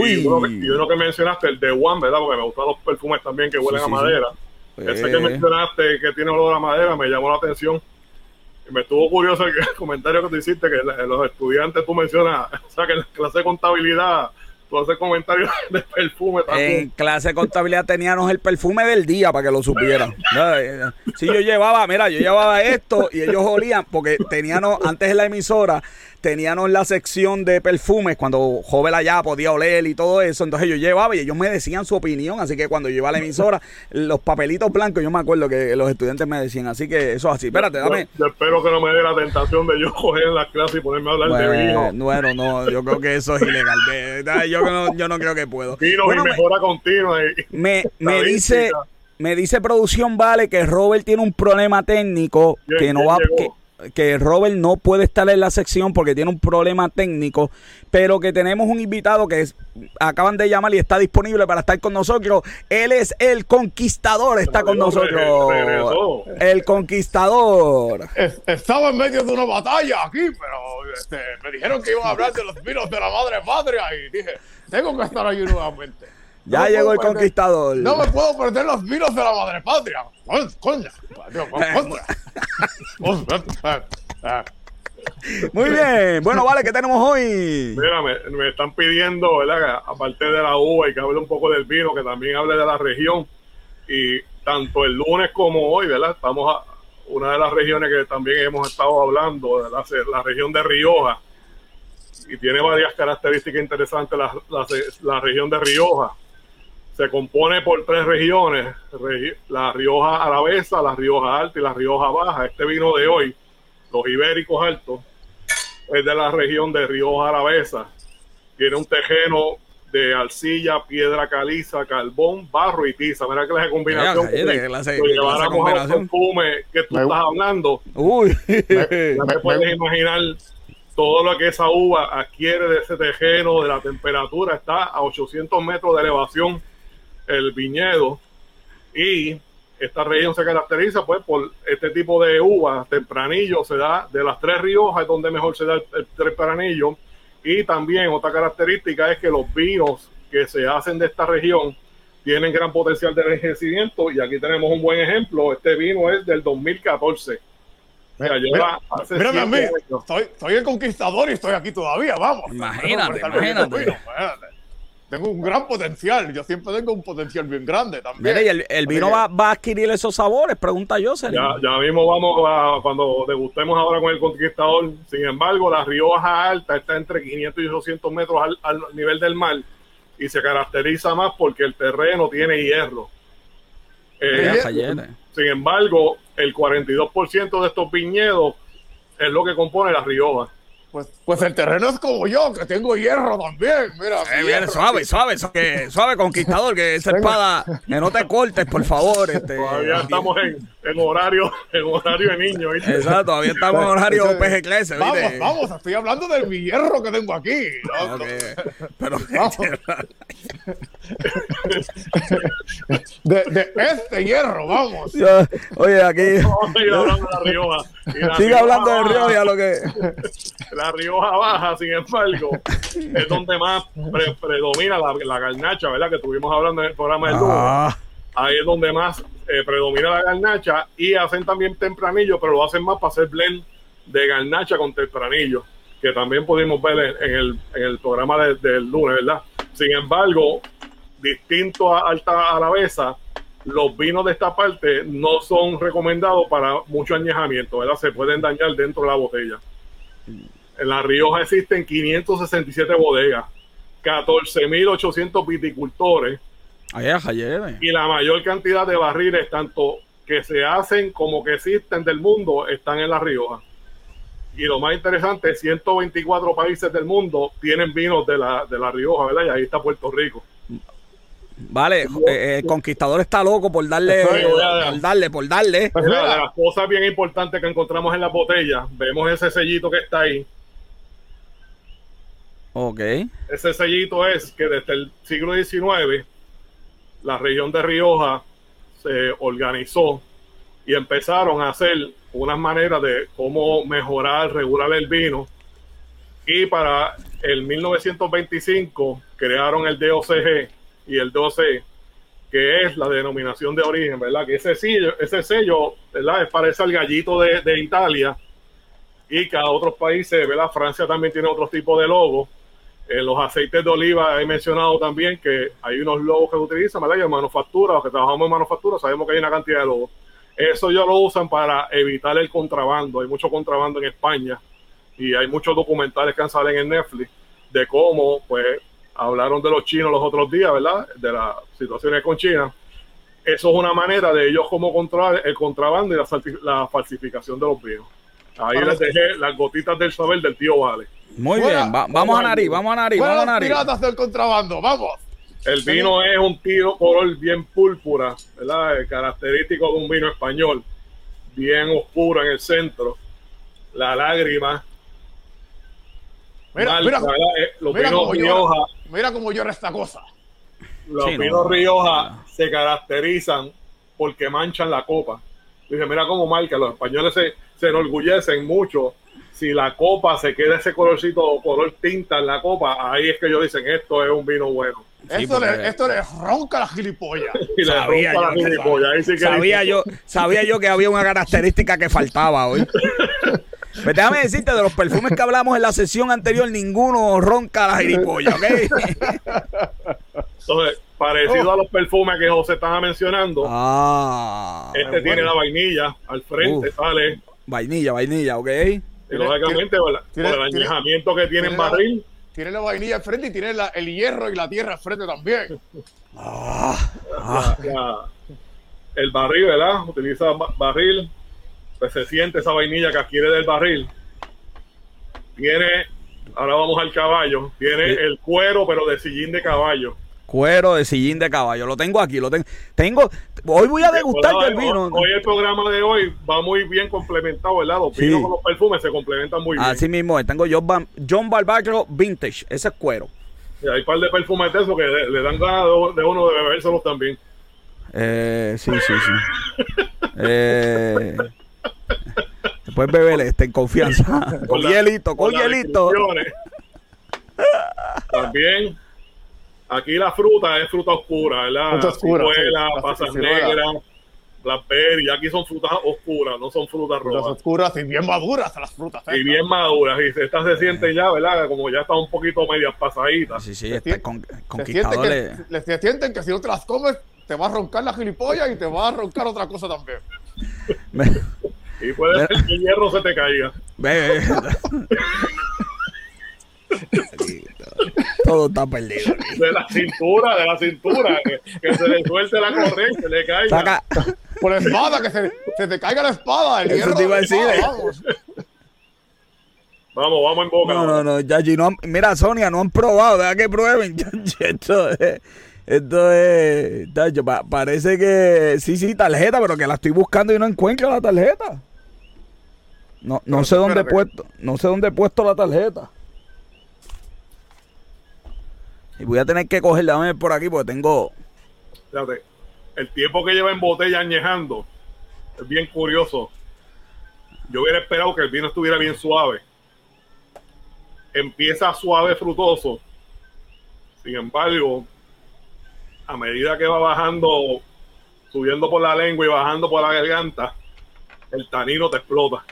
y, uno, que mencionaste, el de One, ¿verdad? Porque me gustan los perfumes también que huelen a madera. Ese que mencionaste que tiene olor a madera me llamó la atención. Y me estuvo curioso el, *laughs* comentario que tú hiciste, que los estudiantes tú mencionas, *laughs* o sea, que en la clase de contabilidad tú haces comentarios *laughs* de perfume también. En clase de contabilidad teníamos el perfume del día para que lo supieran. Si yo llevaba, mira, yo llevaba esto y ellos olían, porque teníamos, antes en la emisora, teníamos la sección de perfumes cuando Joven allá podía oler y todo eso. Entonces yo llevaba y ellos me decían su opinión. Así que cuando yo iba a la emisora, *laughs* los papelitos blancos, yo me acuerdo que los estudiantes me decían. Así que eso es así. Espérate, dame. Yo, espero que no me dé la tentación de yo coger en la clase y ponerme a hablar de vino. Bueno, no, yo creo que eso es ilegal. yo, no, yo no creo que puedo. Vino y mejora continua. me, me dice. Me dice producción Vale que Robert tiene un problema técnico que no va que, que Robert no puede estar en la sección porque tiene un problema técnico, pero que tenemos un invitado que acaban de llamar y está disponible para estar con nosotros. Él es el conquistador, está con nosotros. El conquistador. Estaba en medio de una batalla aquí, pero este, me dijeron que iban a hablar de los vinos de la madre patria y dije, tengo que estar ahí nuevamente. Ya llegó el conquistador. No me puedo perder los vinos de la madre patria. Coño, *laughs* *laughs* Muy bien. Bueno, vale, ¿qué tenemos hoy? Mira, me, están pidiendo, ¿verdad? aparte de la uva y que hable un poco del vino, que también hable de la región. Y tanto el lunes como hoy, ¿verdad? Estamos a una de las regiones que también hemos estado hablando, la, la región de Rioja. Y tiene varias características interesantes la, la región de Rioja se compone por tres regiones, la Rioja Alavesa, la Rioja Alta y la Rioja Baja. Este vino de hoy, los ibéricos altos, es de la región de Rioja Alavesa. Tiene un tejeno de arcilla, piedra caliza, carbón, barro y tiza. Mira que la combinación. lo lleváramos a perfume que tú estás hablando. Uy. *laughs* me puedes imaginar todo lo que esa uva adquiere de ese tejeno, de la temperatura, está a 800 metros de elevación el viñedo y esta región se caracteriza pues por este tipo de uvas tempranillo se da de las tres Riojas donde mejor se da el, tempranillo. Y también otra característica es que los vinos que se hacen de esta región tienen gran potencial de envejecimiento y aquí tenemos un buen ejemplo este vino es del 2014 Mira, mira, mira, mira estoy, estoy el conquistador y estoy aquí todavía, vamos. Imagínate, *laughs* imagínate tengo un gran potencial. Yo siempre tengo un potencial bien grande también. Mire, y el, vino va, a adquirir esos sabores, pregunta yo, Ya, ya mismo vamos a, cuando degustemos ahora con el conquistador. Sin embargo, la Rioja Alta está entre 500 y 800 metros al, nivel del mar y se caracteriza más porque el terreno tiene hierro. Eh, sin embargo, el 42% de estos viñedos es lo que compone la Rioja. Pues, pues el terreno es como yo, que tengo hierro también. Mira, eh, suave, suave, suave, suave, conquistador, que esa espada, que no te cortes, por favor. *laughs* Este, todavía estamos en, en, horario, *laughs* en horario de niño. Exacto, todavía estamos en horario PG Clase. Vamos, vamos, estoy hablando del hierro que tengo aquí. Pero, *laughs* de, de, este hierro, vamos. Oye, aquí. *laughs* Sigue hablando de Rioja, lo que. La Rioja Baja, sin embargo, es donde más predomina la, la, garnacha, ¿verdad? Que estuvimos hablando en el programa del ah. Ahí es donde más eh, predomina la garnacha y hacen también tempranillo, pero lo hacen más para hacer blend de garnacha con tempranillo, que también pudimos ver en, el, en el, programa del lunes, ¿verdad? Sin embargo, distinto a Alta Alavesa, los vinos de esta parte no son recomendados para mucho añejamiento, ¿verdad? Se pueden dañar dentro de la botella. En La Rioja existen 567 bodegas, 14.800 viticultores y la mayor cantidad de barriles, tanto que se hacen como que existen del mundo, están en La Rioja. Y lo más interesante, 124 países del mundo tienen vinos de la, de la Rioja, ¿verdad? Y ahí está Puerto Rico. Vale, eh, el conquistador está loco por darle, por darle, por darle. Pues de las cosas bien importantes que encontramos en la botella, vemos ese sellito que está ahí. Ok. Ese sellito es que desde el siglo XIX la región de Rioja se organizó y empezaron a hacer unas maneras de cómo mejorar, regular el vino. Y para el 1925 crearon el DOCG y el DOC, que es la denominación de origen, ¿verdad? Que ese sello, ese sello ¿verdad? Parece al gallito de, de Italia y cada otros países, ¿verdad? Francia también tiene otro tipo de logo en los aceites de oliva he mencionado también que hay unos logos que utilizan, ¿verdad? Y en manufactura, los que trabajamos en manufactura, sabemos que hay una cantidad de logos. Eso ya lo usan para evitar el contrabando. Hay mucho contrabando en España y hay muchos documentales que han salido en Netflix de cómo, pues, hablaron de los chinos los otros días, ¿verdad? De las situaciones con China. Eso es una manera de ellos cómo controlar el contrabando y la, falsificación de los vinos. Ahí les dejé las gotitas del saber del tío Vale. Muy bien, vamos a nariz, vamos a nariz, vamos a nariz. piratas del contrabando, vamos. El vino es un tiro color bien púrpura, ¿verdad? característico de un vino español, bien oscuro en el centro. La lágrima. Mira, mira, eh, los mira vinos Rioja. mira cómo llora esta cosa. Los vinos Rioja se caracterizan porque manchan la copa. Dice, mira cómo marca. Los españoles se, se enorgullecen mucho si la copa se queda ese colorcito color tinta en la copa, ahí es que ellos dicen esto es un vino bueno. esto, le, esto, le, ronca la gilipollas. *laughs* y sabía yo, la gilipollas. sabía, yo, sabía yo que había una característica que faltaba hoy. *laughs* Pues déjame decirte, de los perfumes que hablamos en la sesión anterior, ninguno ronca la gilipollas, ¿ok? *laughs* Entonces, parecido a los perfumes que José estaba mencionando, ah, este tiene la vainilla al frente, sale. Vainilla, vainilla, ¿ok? Y lógicamente, por, el añejamiento que tiene en barril. tiene la vainilla al frente y tiene el hierro y la tierra al frente también. *laughs* Ah, el barril, ¿verdad? Utiliza barril. Pues se siente esa vainilla que adquiere del barril. Tiene, ahora vamos al caballo. Tiene el cuero, pero de sillín de caballo cuero de sillín de caballo. Lo tengo aquí, lo tengo. tengo hoy voy a degustar el vino. Hoy el programa de hoy va muy bien complementado, ¿verdad? Los vinos con los perfumes se complementan muy bien. Así mismo, tengo John, John Barbaro Vintage, ese es cuero. Y hay un par de perfumes de esos que le, le dan ganas de, de uno de bebérselos también. Eh, sí, sí, sí. Eh, después beber este en confianza. Con Con la- hielito, con hielito. *laughs* También, aquí la fruta es fruta oscura, ¿verdad? Fruta oscura, sí, pasas negras, blackberry. Aquí son frutas oscuras, no son frutas Frutas rojas. oscuras y bien maduras las frutas. Y bien maduras. Y estas se sienten ya, ¿verdad? Como ya están un poquito medias pasaditas. Sí, sí, Se siente- con, Se siente conquistadores. que, se sienten que si no te las comes, te va a roncar la gilipollas y te va a roncar otra cosa también. Me- Y puede ser que el hierro se te caiga. *laughs* Todo está perdido. aquí. De la cintura, de la cintura. Que, que se le suelte la corriente, le caiga. Saca, Por la espada, que se, se te caiga la espada. El Eso hierro te iba a espada, decir, eh. vamos. Vamos, vamos en boca. No, no, no, Yachi, no han- mira, Sonia, no han probado, deja que prueben. *laughs* Yachi, esto es, esto es, Tacho, pa- parece que, sí, sí, tarjeta, pero que la estoy buscando y no encuentro la tarjeta. No, no Pero sé dónde he puesto, no sé dónde he puesto la tarjeta. Y voy a tener que cogerla déjame ver por aquí porque tengo, Fíjate, el tiempo que lleva en botella añejando es bien curioso. Yo hubiera esperado que el vino estuviera bien suave. Empieza suave, frutoso. Sin embargo, a medida que va bajando, subiendo por la lengua y bajando por la garganta, el tanino te explota.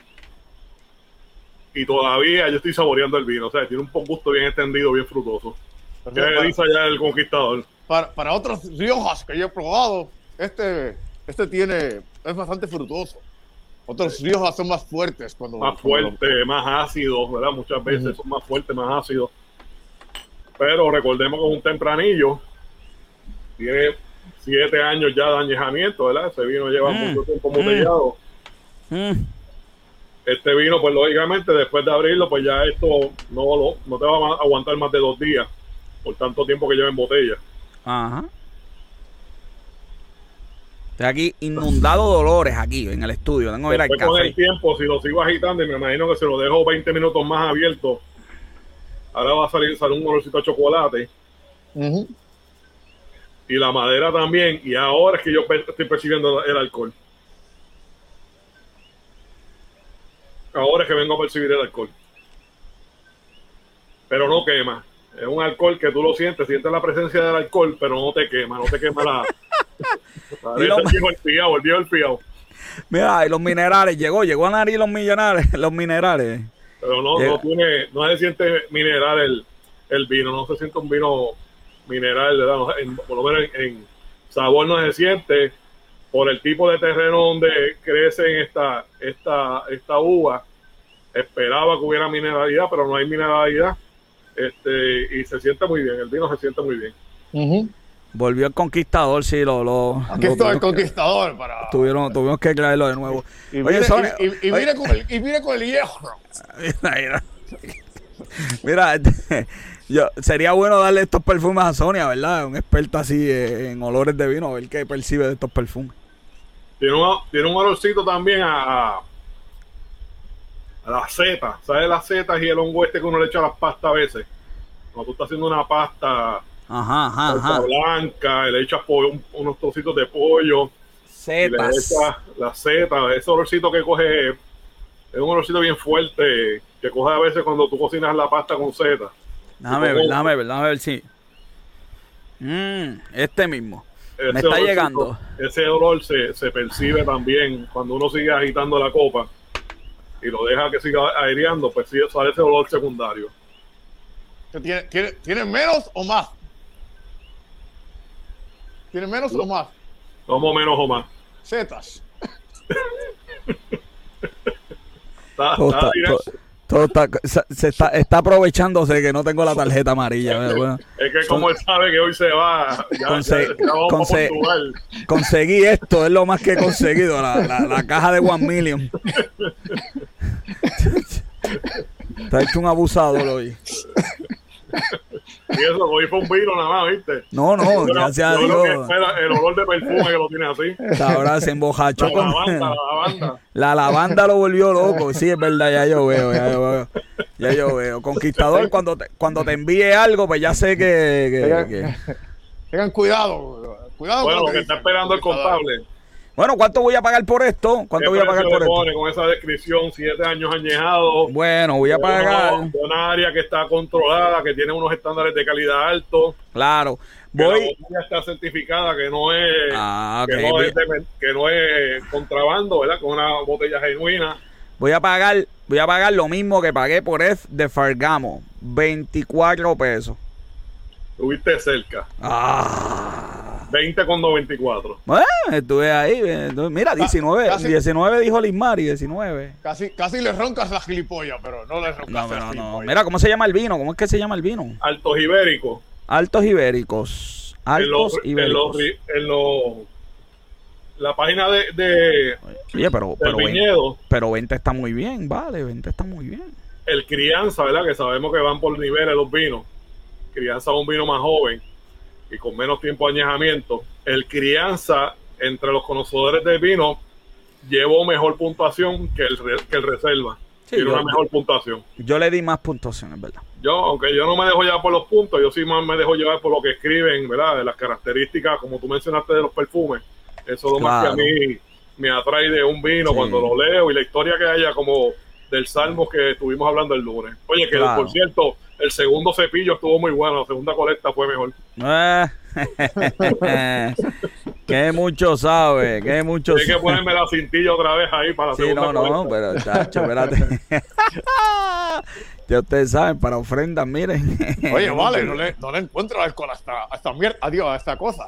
Y todavía yo estoy saboreando el vino. O sea, tiene un gusto bien extendido, bien frutoso. ¿Qué dice allá el conquistador? para, para otros Riojas que yo he probado, este, este tiene, es bastante frutoso. Otros Riojas son más fuertes cuando más cuando- fuerte, más ácido, ¿verdad? Muchas veces son más fuertes, más ácidos. Pero recordemos que es un tempranillo. Tiene siete años ya de añejamiento, ¿verdad? Ese vino lleva Mm, mucho tiempo embotellado. mm, Este vino, pues lógicamente, después de abrirlo, pues ya esto no, lo- no te va a aguantar más de dos días por tanto tiempo que lleva en botella. ajá. Estoy aquí inundado de dolores aquí en el estudio, tengo que ir al con el tiempo, si lo sigo agitando, y me imagino que se lo dejo 20 minutos más abierto, ahora va a salir, salir un olorcito a chocolate. Y la madera también, y ahora es que yo estoy percibiendo el alcohol. Ahora es que vengo a percibir el alcohol. Pero no quema. Es un alcohol que tú lo sientes, sientes la presencia del alcohol, pero no te quema, no te quema la... *laughs* Parece lo- el viejo el viejo enfriado. Mira, y los minerales, llegó, llegó a nariz los minerales, *laughs* los minerales. Pero no, Llega. no tiene, no se siente mineral el, el vino, no se siente un vino mineral, ¿verdad? No, en- por lo menos en, en sabor no se siente por el tipo de terreno donde crece esta, esta, esta uva. Esperaba que hubiera mineralidad, pero no hay mineralidad. Este, y se siente muy bien, el vino se siente muy bien. Volvió el conquistador, sí, lo, lo, Aquí lo- está el conquistador para. tuvieron, tuvimos que traerlo de nuevo. Y Oye, mire, Sonia, y, y- y oye, mire con el, y mire con el hierro. Mira, mira. Mira, este, *laughs* yo, sería bueno darle estos perfumes a Sonia, ¿verdad? Un experto así eh, en olores de vino, a ver qué percibe de estos perfumes. Tiene un, tiene un olorcito también a, a, a la seta. ¿Sabes las setas y el hongo este que uno le echa a las pastas a veces? Cuando tú estás haciendo una pasta Ajá, ajá, ajá. blanca, y le echas unos trocitos de pollo, y le Setas. echas la seta, ese olorcito que coge, es un olorcito bien fuerte, que coge a veces cuando tú cocinas la pasta con seta. Déjame ver, déjame ver, déjame ver si. Mm, este mismo. Me está olorcito, llegando. Ese olor se, se percibe también cuando uno sigue agitando la copa y lo deja que siga aireando, pues sí sale ese olor secundario. ¿Que ¿Tiene, tiene, ¿Tiene menos o más? ¿Tiene menos o más? Como menos o más. Zetas. Está, Todo está todo- todo está, se, está, está aprovechándose de que no tengo la tarjeta amarilla. es que como él sabe que hoy se va, ya, Conse- ya- ya conse- conseguí esto, es lo más que he conseguido, la, la, la caja de One Million. *laughs* Está hecho un abusador hoy. *laughs* Y eso, hoy fue un vino nada más, ¿viste? No, no, creo- gracias a que Dios. el olor de perfume que lo tiene así. Ahora se embojachó La con. lavanda, la *laughs* lavanda. La lavanda lo volvió loco. Sí, es verdad, ya yo veo, ya yo veo. Ya yo veo. Conquistador, cuando te, cuando te envíe algo, pues ya sé que... que- Tengan, que- tengan cuidado. Cuidado Bueno, con lo que está esperando el contable. Bueno, ¿cuánto voy a pagar por esto? ¿Cuánto ¿Qué voy a pagar por esto? con esa descripción? Siete años añejados. Bueno, voy a pagar... De una área que está controlada, que tiene unos estándares de calidad altos. Claro. que Voy... la botella está certificada, que no es, Ah, que, ok. no es de- que no es contrabando, ¿verdad? Con una botella genuina. Voy a pagar, voy a pagar lo mismo que pagué por F de Fargamo, 24 pesos. Estuviste cerca. Ah. 20 con 94. Bueno, estuve ahí. eh, Mira, 19, casi- 19 dijo Lismari, 19. Casi, casi le roncas la gilipollas, pero no le roncas No, la pero no. gilipollas. Mira, ¿cómo se llama el vino? ¿Cómo es que se llama el vino? Altos ibéricos. Altos ibéricos. En los, Altos en ibéricos. los, ri- en los- la página de, de- Oye, pero, pero, 20, viñedo, pero 20 está muy bien, vale, 20 está muy bien. el crianza, ¿verdad? Que sabemos que van por niveles los vinos. Crianza es un vino más joven y con menos tiempo de añejamiento. El crianza, entre los conocedores del vino, llevó mejor puntuación que el, que el reserva. Sí, Tiene yo- una mejor puntuación. Yo le di más puntuaciones, ¿verdad? Yo, aunque yo no me dejo llevar por los puntos, yo sí más me dejo llevar por lo que escriben, ¿verdad? De las características, como tú mencionaste, de los perfumes. Eso es lo más que a mí me atrae de un vino Sí. cuando lo leo y la historia que haya como del Salmo que estuvimos hablando el lunes. Oye, que Claro. por cierto, el segundo cepillo estuvo muy bueno, la segunda colecta fue mejor. Eh, *laughs* que mucho sabe, que mucho Hay que ponerme la cintilla otra vez ahí para la Sí, segunda no, no, colecta. pero chacho, espérate. *laughs* ya ustedes saben, para ofrendas, miren. Oye, vale, no le, *laughs* no le encuentro alcohol a esta, a esta mierda, adiós, a esta cosa.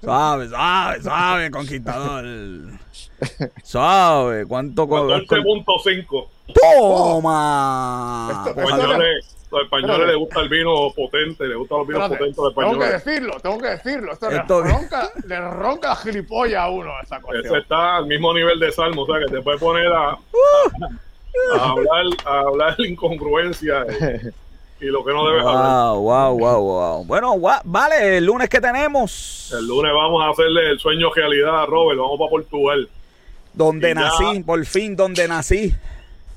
Suave, suave, suave, conquistador. Suave, ¿cuánto co- 14.5. Toma. Esto- españoles, los españoles les gusta el vino potente, les gustan los vinos Espérate, potentes los tengo que españoles. decirlo, tengo que decirlo. Esto, Esto- Le, ronca, le ronca la gilipollas a uno esta Ese cuestión. está al mismo nivel de Salmo, o sea que te puede poner a, a hablar, a hablar *laughs* incongruencia y, y lo que no debes hablar. Wow, wow, wow, wow. Bueno, gua- vale, el lunes que tenemos. El lunes vamos a hacerle el sueño realidad a Robert, vamos para Portugal. Donde y ya- nací, por fin, donde nací.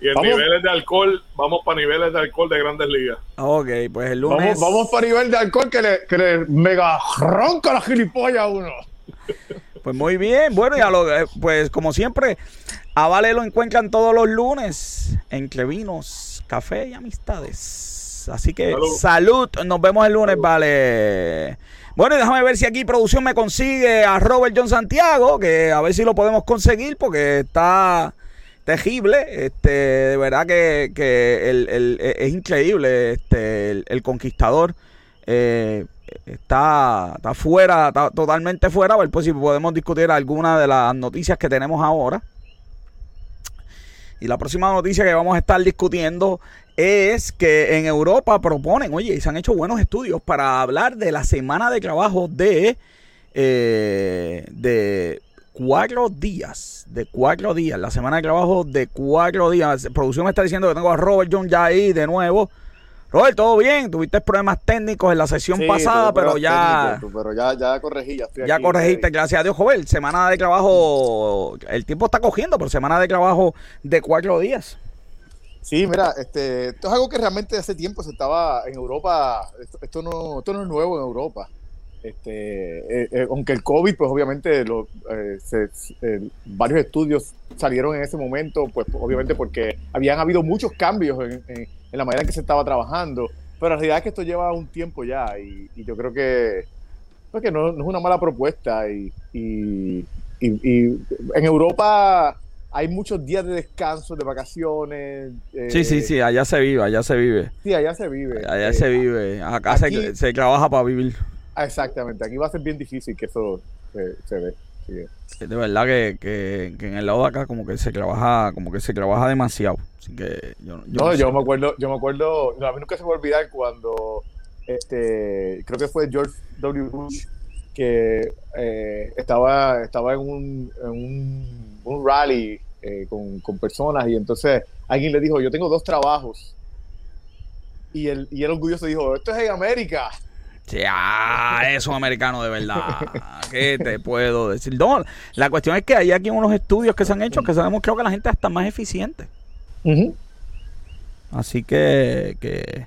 Y en Vamos. niveles de alcohol, vamos para niveles de alcohol de grandes ligas. Ok, pues el lunes. Vamos, vamos para nivel de alcohol que le, que le mega ronca la gilipollas a uno. *laughs* Pues muy bien, bueno, ya lo, eh, pues como siempre, a Vale lo encuentran todos los lunes entre vinos, café y amistades. Así que Salud. salud, nos vemos el lunes, Vale. Bueno, y déjame ver si aquí producción me consigue a Robert John Santiago, que a ver si lo podemos conseguir porque está terrible. Este, de verdad que, que el- el- es increíble este, el, conquistador. Eh, está, está fuera, está totalmente fuera. A pues, si podemos discutir alguna de las noticias que tenemos ahora. Y la próxima noticia que vamos a estar discutiendo es que en Europa proponen, oye, y se han hecho buenos estudios para hablar de la semana de trabajo de, eh, de cuatro días. De cuatro días. La semana de trabajo de cuatro días. Producción me está diciendo que tengo a Robert John ya ahí de nuevo. Robert, ¿todo bien? Tuviste problemas técnicos en la sesión Sí, pasada, pero ya... técnicos, Pero ya, ya corregí, ya estoy Ya aquí, corregiste, eh. gracias a Dios, joven. Semana de trabajo, el tiempo está cogiendo, pero semana de trabajo de cuatro días. Sí, mira, este, esto es algo que realmente hace tiempo se estaba en Europa, esto, esto no, esto no es nuevo en Europa. Este, eh, eh, aunque el COVID, pues obviamente lo, eh, se- eh, varios estudios salieron en ese momento, pues obviamente porque habían habido muchos cambios en, en- en la manera en que se estaba trabajando, pero la realidad es que esto lleva un tiempo ya y, y yo creo que, pues que no, no es una mala propuesta y, y- y- y en Europa hay muchos días de descanso, de vacaciones. Sí, sí, sí, allá se vive, allá se vive. Sí, allá se vive. Allá se vive. Acá se, se trabaja para vivir. Ah, Exactamente, aquí va a ser bien difícil que eso se, se ve. De verdad que, que, que en el lado de acá como que se trabaja, como que se trabaja demasiado. Así que yo, yo No, no sé. yo me acuerdo, yo me acuerdo, no, a mí nunca se me va a olvidar cuando este, creo que fue George W. Bush que eh, estaba, estaba en un, en un, un rally eh, con, con personas y entonces alguien le dijo, yo tengo dos trabajos. Y el, y el orgulloso dijo, esto es en América. Sí, ah, es un americano de verdad. ¿Qué te puedo decir? No, la cuestión es que hay aquí unos estudios que se han hecho que se ha demostrado que la gente está más eficiente. Ujú. Así que, que,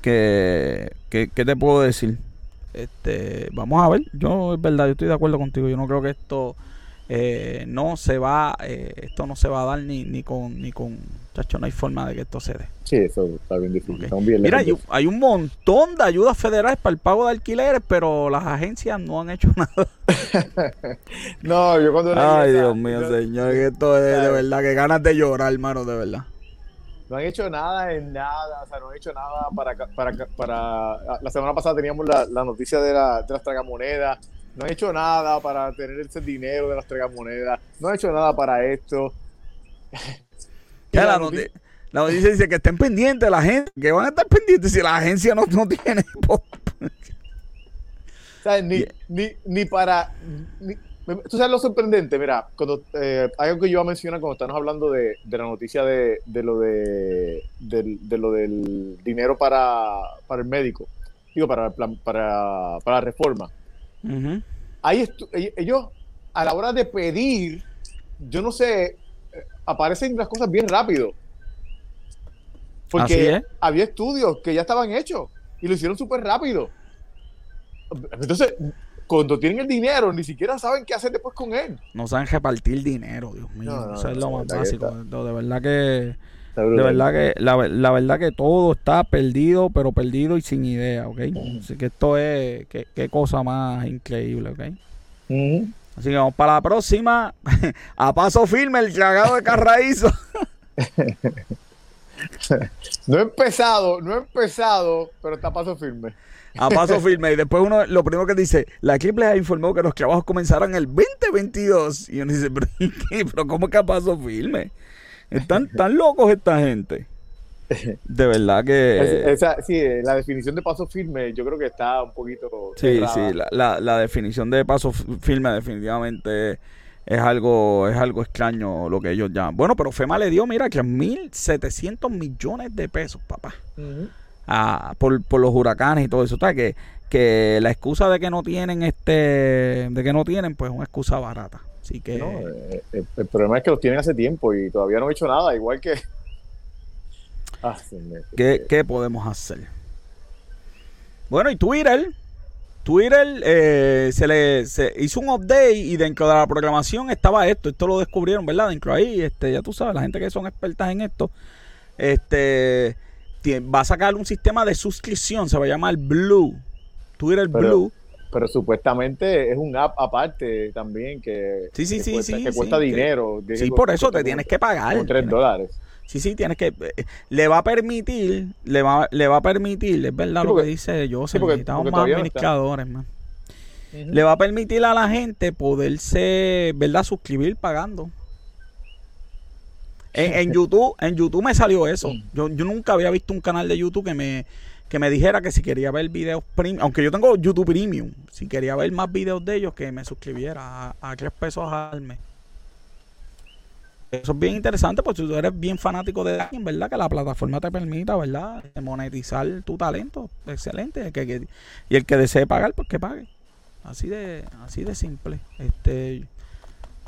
que, que, ¿qué te puedo decir? Este, vamos a ver. Yo, es verdad, yo estoy de acuerdo contigo. Yo no creo que esto eh, no se va, eh, esto no se va a dar ni, ni con, ni con, chacho, no hay forma de que esto se dé. Sí, eso está bien difícil. Mira, hay, un montón de ayudas federales para el pago de alquileres, pero las agencias no han hecho *laughs* nada. *laughs* no, yo cuando... Ay, Dios mío, señor, que esto es de verdad, que ganas de llorar, hermano, de verdad no han hecho nada en nada, o sea, no han hecho nada para, para, para la semana pasada teníamos la, la noticia de, la, de las tragamonedas, no han hecho nada para tener ese dinero de las tragamonedas, no han hecho nada para esto. Ya la, noticia, la, noticia, dice que estén pendientes la gente, que van a estar pendientes si la agencia no, no tiene. *laughs* o sea, ni, ni, ni para... Tú sabes lo sorprendente, mira, cuando eh, algo que yo iba a mencionar cuando estamos hablando de, de la noticia de, de lo de, de, lo del dinero para, para el médico, digo, para, para, para la reforma. Ahí ellos, a la hora de pedir, yo no sé, aparecen las cosas bien rápido. Porque había estudios que ya estaban hechos y lo hicieron súper rápido. Entonces, cuando tienen el dinero, ni siquiera saben qué hacer después con él. No saben repartir dinero, Dios mío. Eso es lo más básico. De verdad que. De verdad que la, verdad que todo está perdido, pero perdido y sin idea, ¿ok? Así que esto es qué, cosa más increíble, ¿ok? Así que vamos para la próxima. *laughs* A paso firme, el cagado de Carraízo. *laughs* no he empezado, no he empezado, pero está a paso firme a paso *laughs* firme. Y después uno, lo primero que dice, la Triple ha informó que los trabajos comenzarán el 2022. Y uno dice, pero, ¿qué? ¿Pero cómo que a paso firme? Están tan locos esta gente. *laughs* De verdad que... sí, la definición de paso firme yo creo que está un poquito... Sí, sí, la, la, definición de paso firme definitivamente es algo es algo extraño lo que ellos llaman. Bueno, pero FEMA le dio, mira, que 1.700 millones de pesos, papá por, por, los huracanes y todo eso. O que, que la excusa de que no tienen este, de que no tienen, pues es una excusa barata. Así que eh, eh, el, problema es que los tienen hace tiempo y todavía no han hecho nada, igual que *laughs* ah, ¿Qué, podemos hacer? Bueno, y Twitter, Twitter eh, se le se hizo un update y dentro de la programación estaba esto, esto lo descubrieron, ¿verdad? Dentro ahí, este, ya tú sabes, la gente que son expertas en esto, este va a sacar un sistema de suscripción, se va a llamar Blue, Twitter Blue. Pero supuestamente es un app aparte también que, sí, sí, sí, cuesta, que cuesta dinero. sí, por eso te tienes que pagar. 3 dólares. Sí, sí, tienes que. Eh, le va a permitir, le va, le va a permitir, es verdad lo que dice yo, sí, necesitamos más administradores, man. Le va a permitir a la gente poderse, ¿verdad?, suscribir pagando. En, *laughs* YouTube, en YouTube me salió eso. Yo, yo nunca había visto un canal de YouTube que me, que me dijera que si quería ver videos premium, aunque yo tengo YouTube Premium, si quería ver más videos de ellos, que me suscribiera a, a 3 pesos al mes. Eso es bien interesante porque tú eres bien fanático de alguien, ¿verdad? Que la plataforma te permita, ¿verdad? Monetizar tu talento. Excelente. que, y el que desee pagar, pues que pague. Así de, así de simple. Este,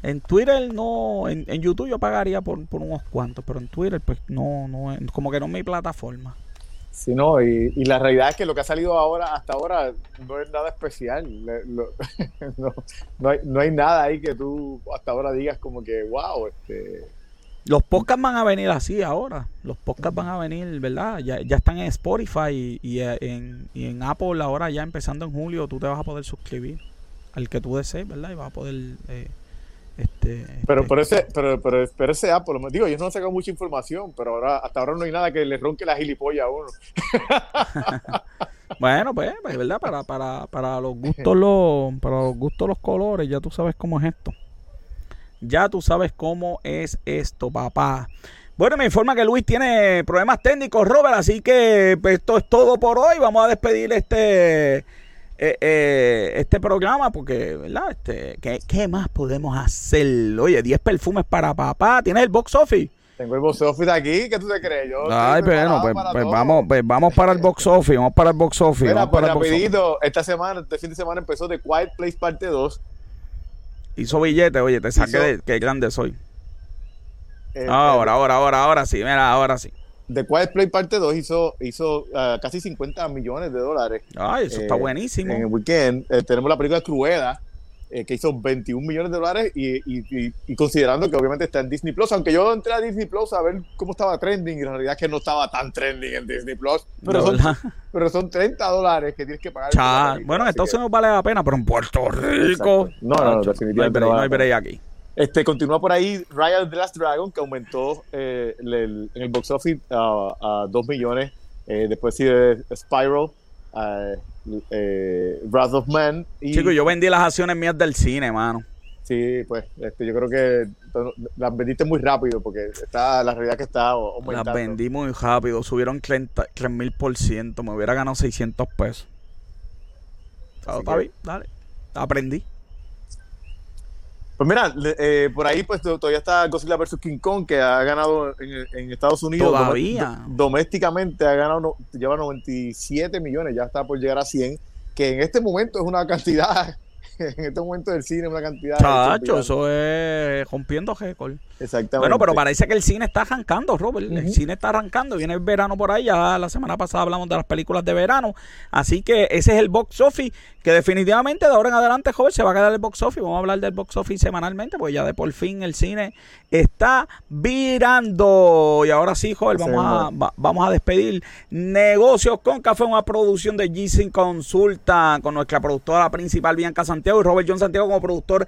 en Twitter no, en, YouTube yo pagaría por, unos cuantos, pero en Twitter pues no, no, como que no es mi plataforma. Sí, no, y, la realidad es que lo que ha salido ahora, hasta ahora, no es nada especial. *laughs* no, hay, no hay nada ahí que tú hasta ahora digas como que, wow, este... Los podcasts van a venir así ahora. Los podcasts van a venir, ¿verdad? Ya, ya están en Spotify y, en, y en Apple ahora ya empezando en julio tú te vas a poder suscribir al que tú desees, ¿verdad? Y vas a poder... Eh, este, pero, este, ese, pero, pero, pero ese Apple, digo, ellos no han sacado mucha información, pero ahora, hasta ahora no hay nada que le ronque la gilipollas a uno. *laughs* bueno, pues, pues, ¿verdad? Para, para, para los gustos *laughs* los, para los gustos los colores, ya tú sabes cómo es esto. Ya tú sabes cómo es esto, papá. Bueno, me informa que Luis tiene problemas técnicos, Robert, así que pues, esto es todo por hoy. Vamos a despedir este eh, eh, este programa porque, ¿verdad? Este, ¿qué, más podemos hacer? Oye, 10 perfumes para papá. ¿Tienes el box office? Tengo el box office aquí, ¿qué tú te crees? Yo Ay, bueno, pues, pues vamos, pues vamos para el box office, vamos para el box office. Mira, pues rapidito, esta semana, este fin de semana empezó The Quiet Place parte 2. Hizo billete, oye, te saqué de qué grande soy. ahora, ahora, ahora, ahora sí, mira, ahora sí. The Quiet Play parte 2 hizo, hizo uh, casi 50 millones de dólares. Ay, eso está buenísimo. En el weekend. tenemos la película Crueda, eh, que hizo 21 millones de dólares y, y, considerando que obviamente está en Disney Plus, aunque yo entré a Disney Plus a ver cómo estaba trending y en realidad que no estaba tan trending en Disney Plus, pero, son, *laughs* pero son 30 dólares que tienes que pagar. bueno, en Estados Unidos vale la pena, pero en Puerto Rico... No, no, definitivamente no hay break, aquí. Este, continúa por ahí Ryan the Last Dragon, que aumentó eh, el, en el box office a 2 millones. Eh, después sigue Spiral, eh, Wrath of Man. Y, Chico, yo vendí las acciones mías del cine, mano. Sí, pues este, yo creo que las vendiste muy rápido porque está la realidad que está aumentando. Las vendí muy rápido, subieron 30, mil por ciento, me hubiera ganado 600 pesos. dale, aprendí. Pues mira, eh, por ahí pues todavía está Godzilla vs. King Kong que ha ganado en, Estados Unidos. Todavía. domésticamente ha ganado, lleva 97 millones, ya está por llegar a 100, que en este momento es una cantidad *laughs* en este momento del cine una cantidad. Chacho, eso es rompiendo récord. Exactamente. Bueno, pero parece que el cine está arrancando, Robert. El cine está arrancando. Viene el verano por ahí. Ya la semana pasada hablamos de las películas de verano. Así que ese es el box office que definitivamente de ahora en adelante, joven, se va a quedar el box office. Vamos a hablar del box office semanalmente, porque ya de por fin el cine está virando. Y ahora sí, joven, vamos a, vamos a despedir Negocios con Café, una producción de G Consulta con nuestra productora principal, Bianca Santiago, y Robert John Santiago como productor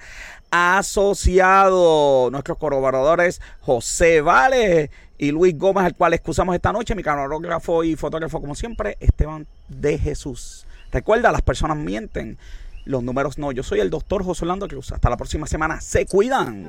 asociado. Nuestros colaboradores José Vale y Luis Gómez, al cual excusamos esta noche. Mi camarógrafo y fotógrafo, como siempre, Esteban de Jesús. Recuerda, las personas mienten. Los números no. Yo soy el doctor José Orlando Cruz. Hasta la próxima semana. Se cuidan.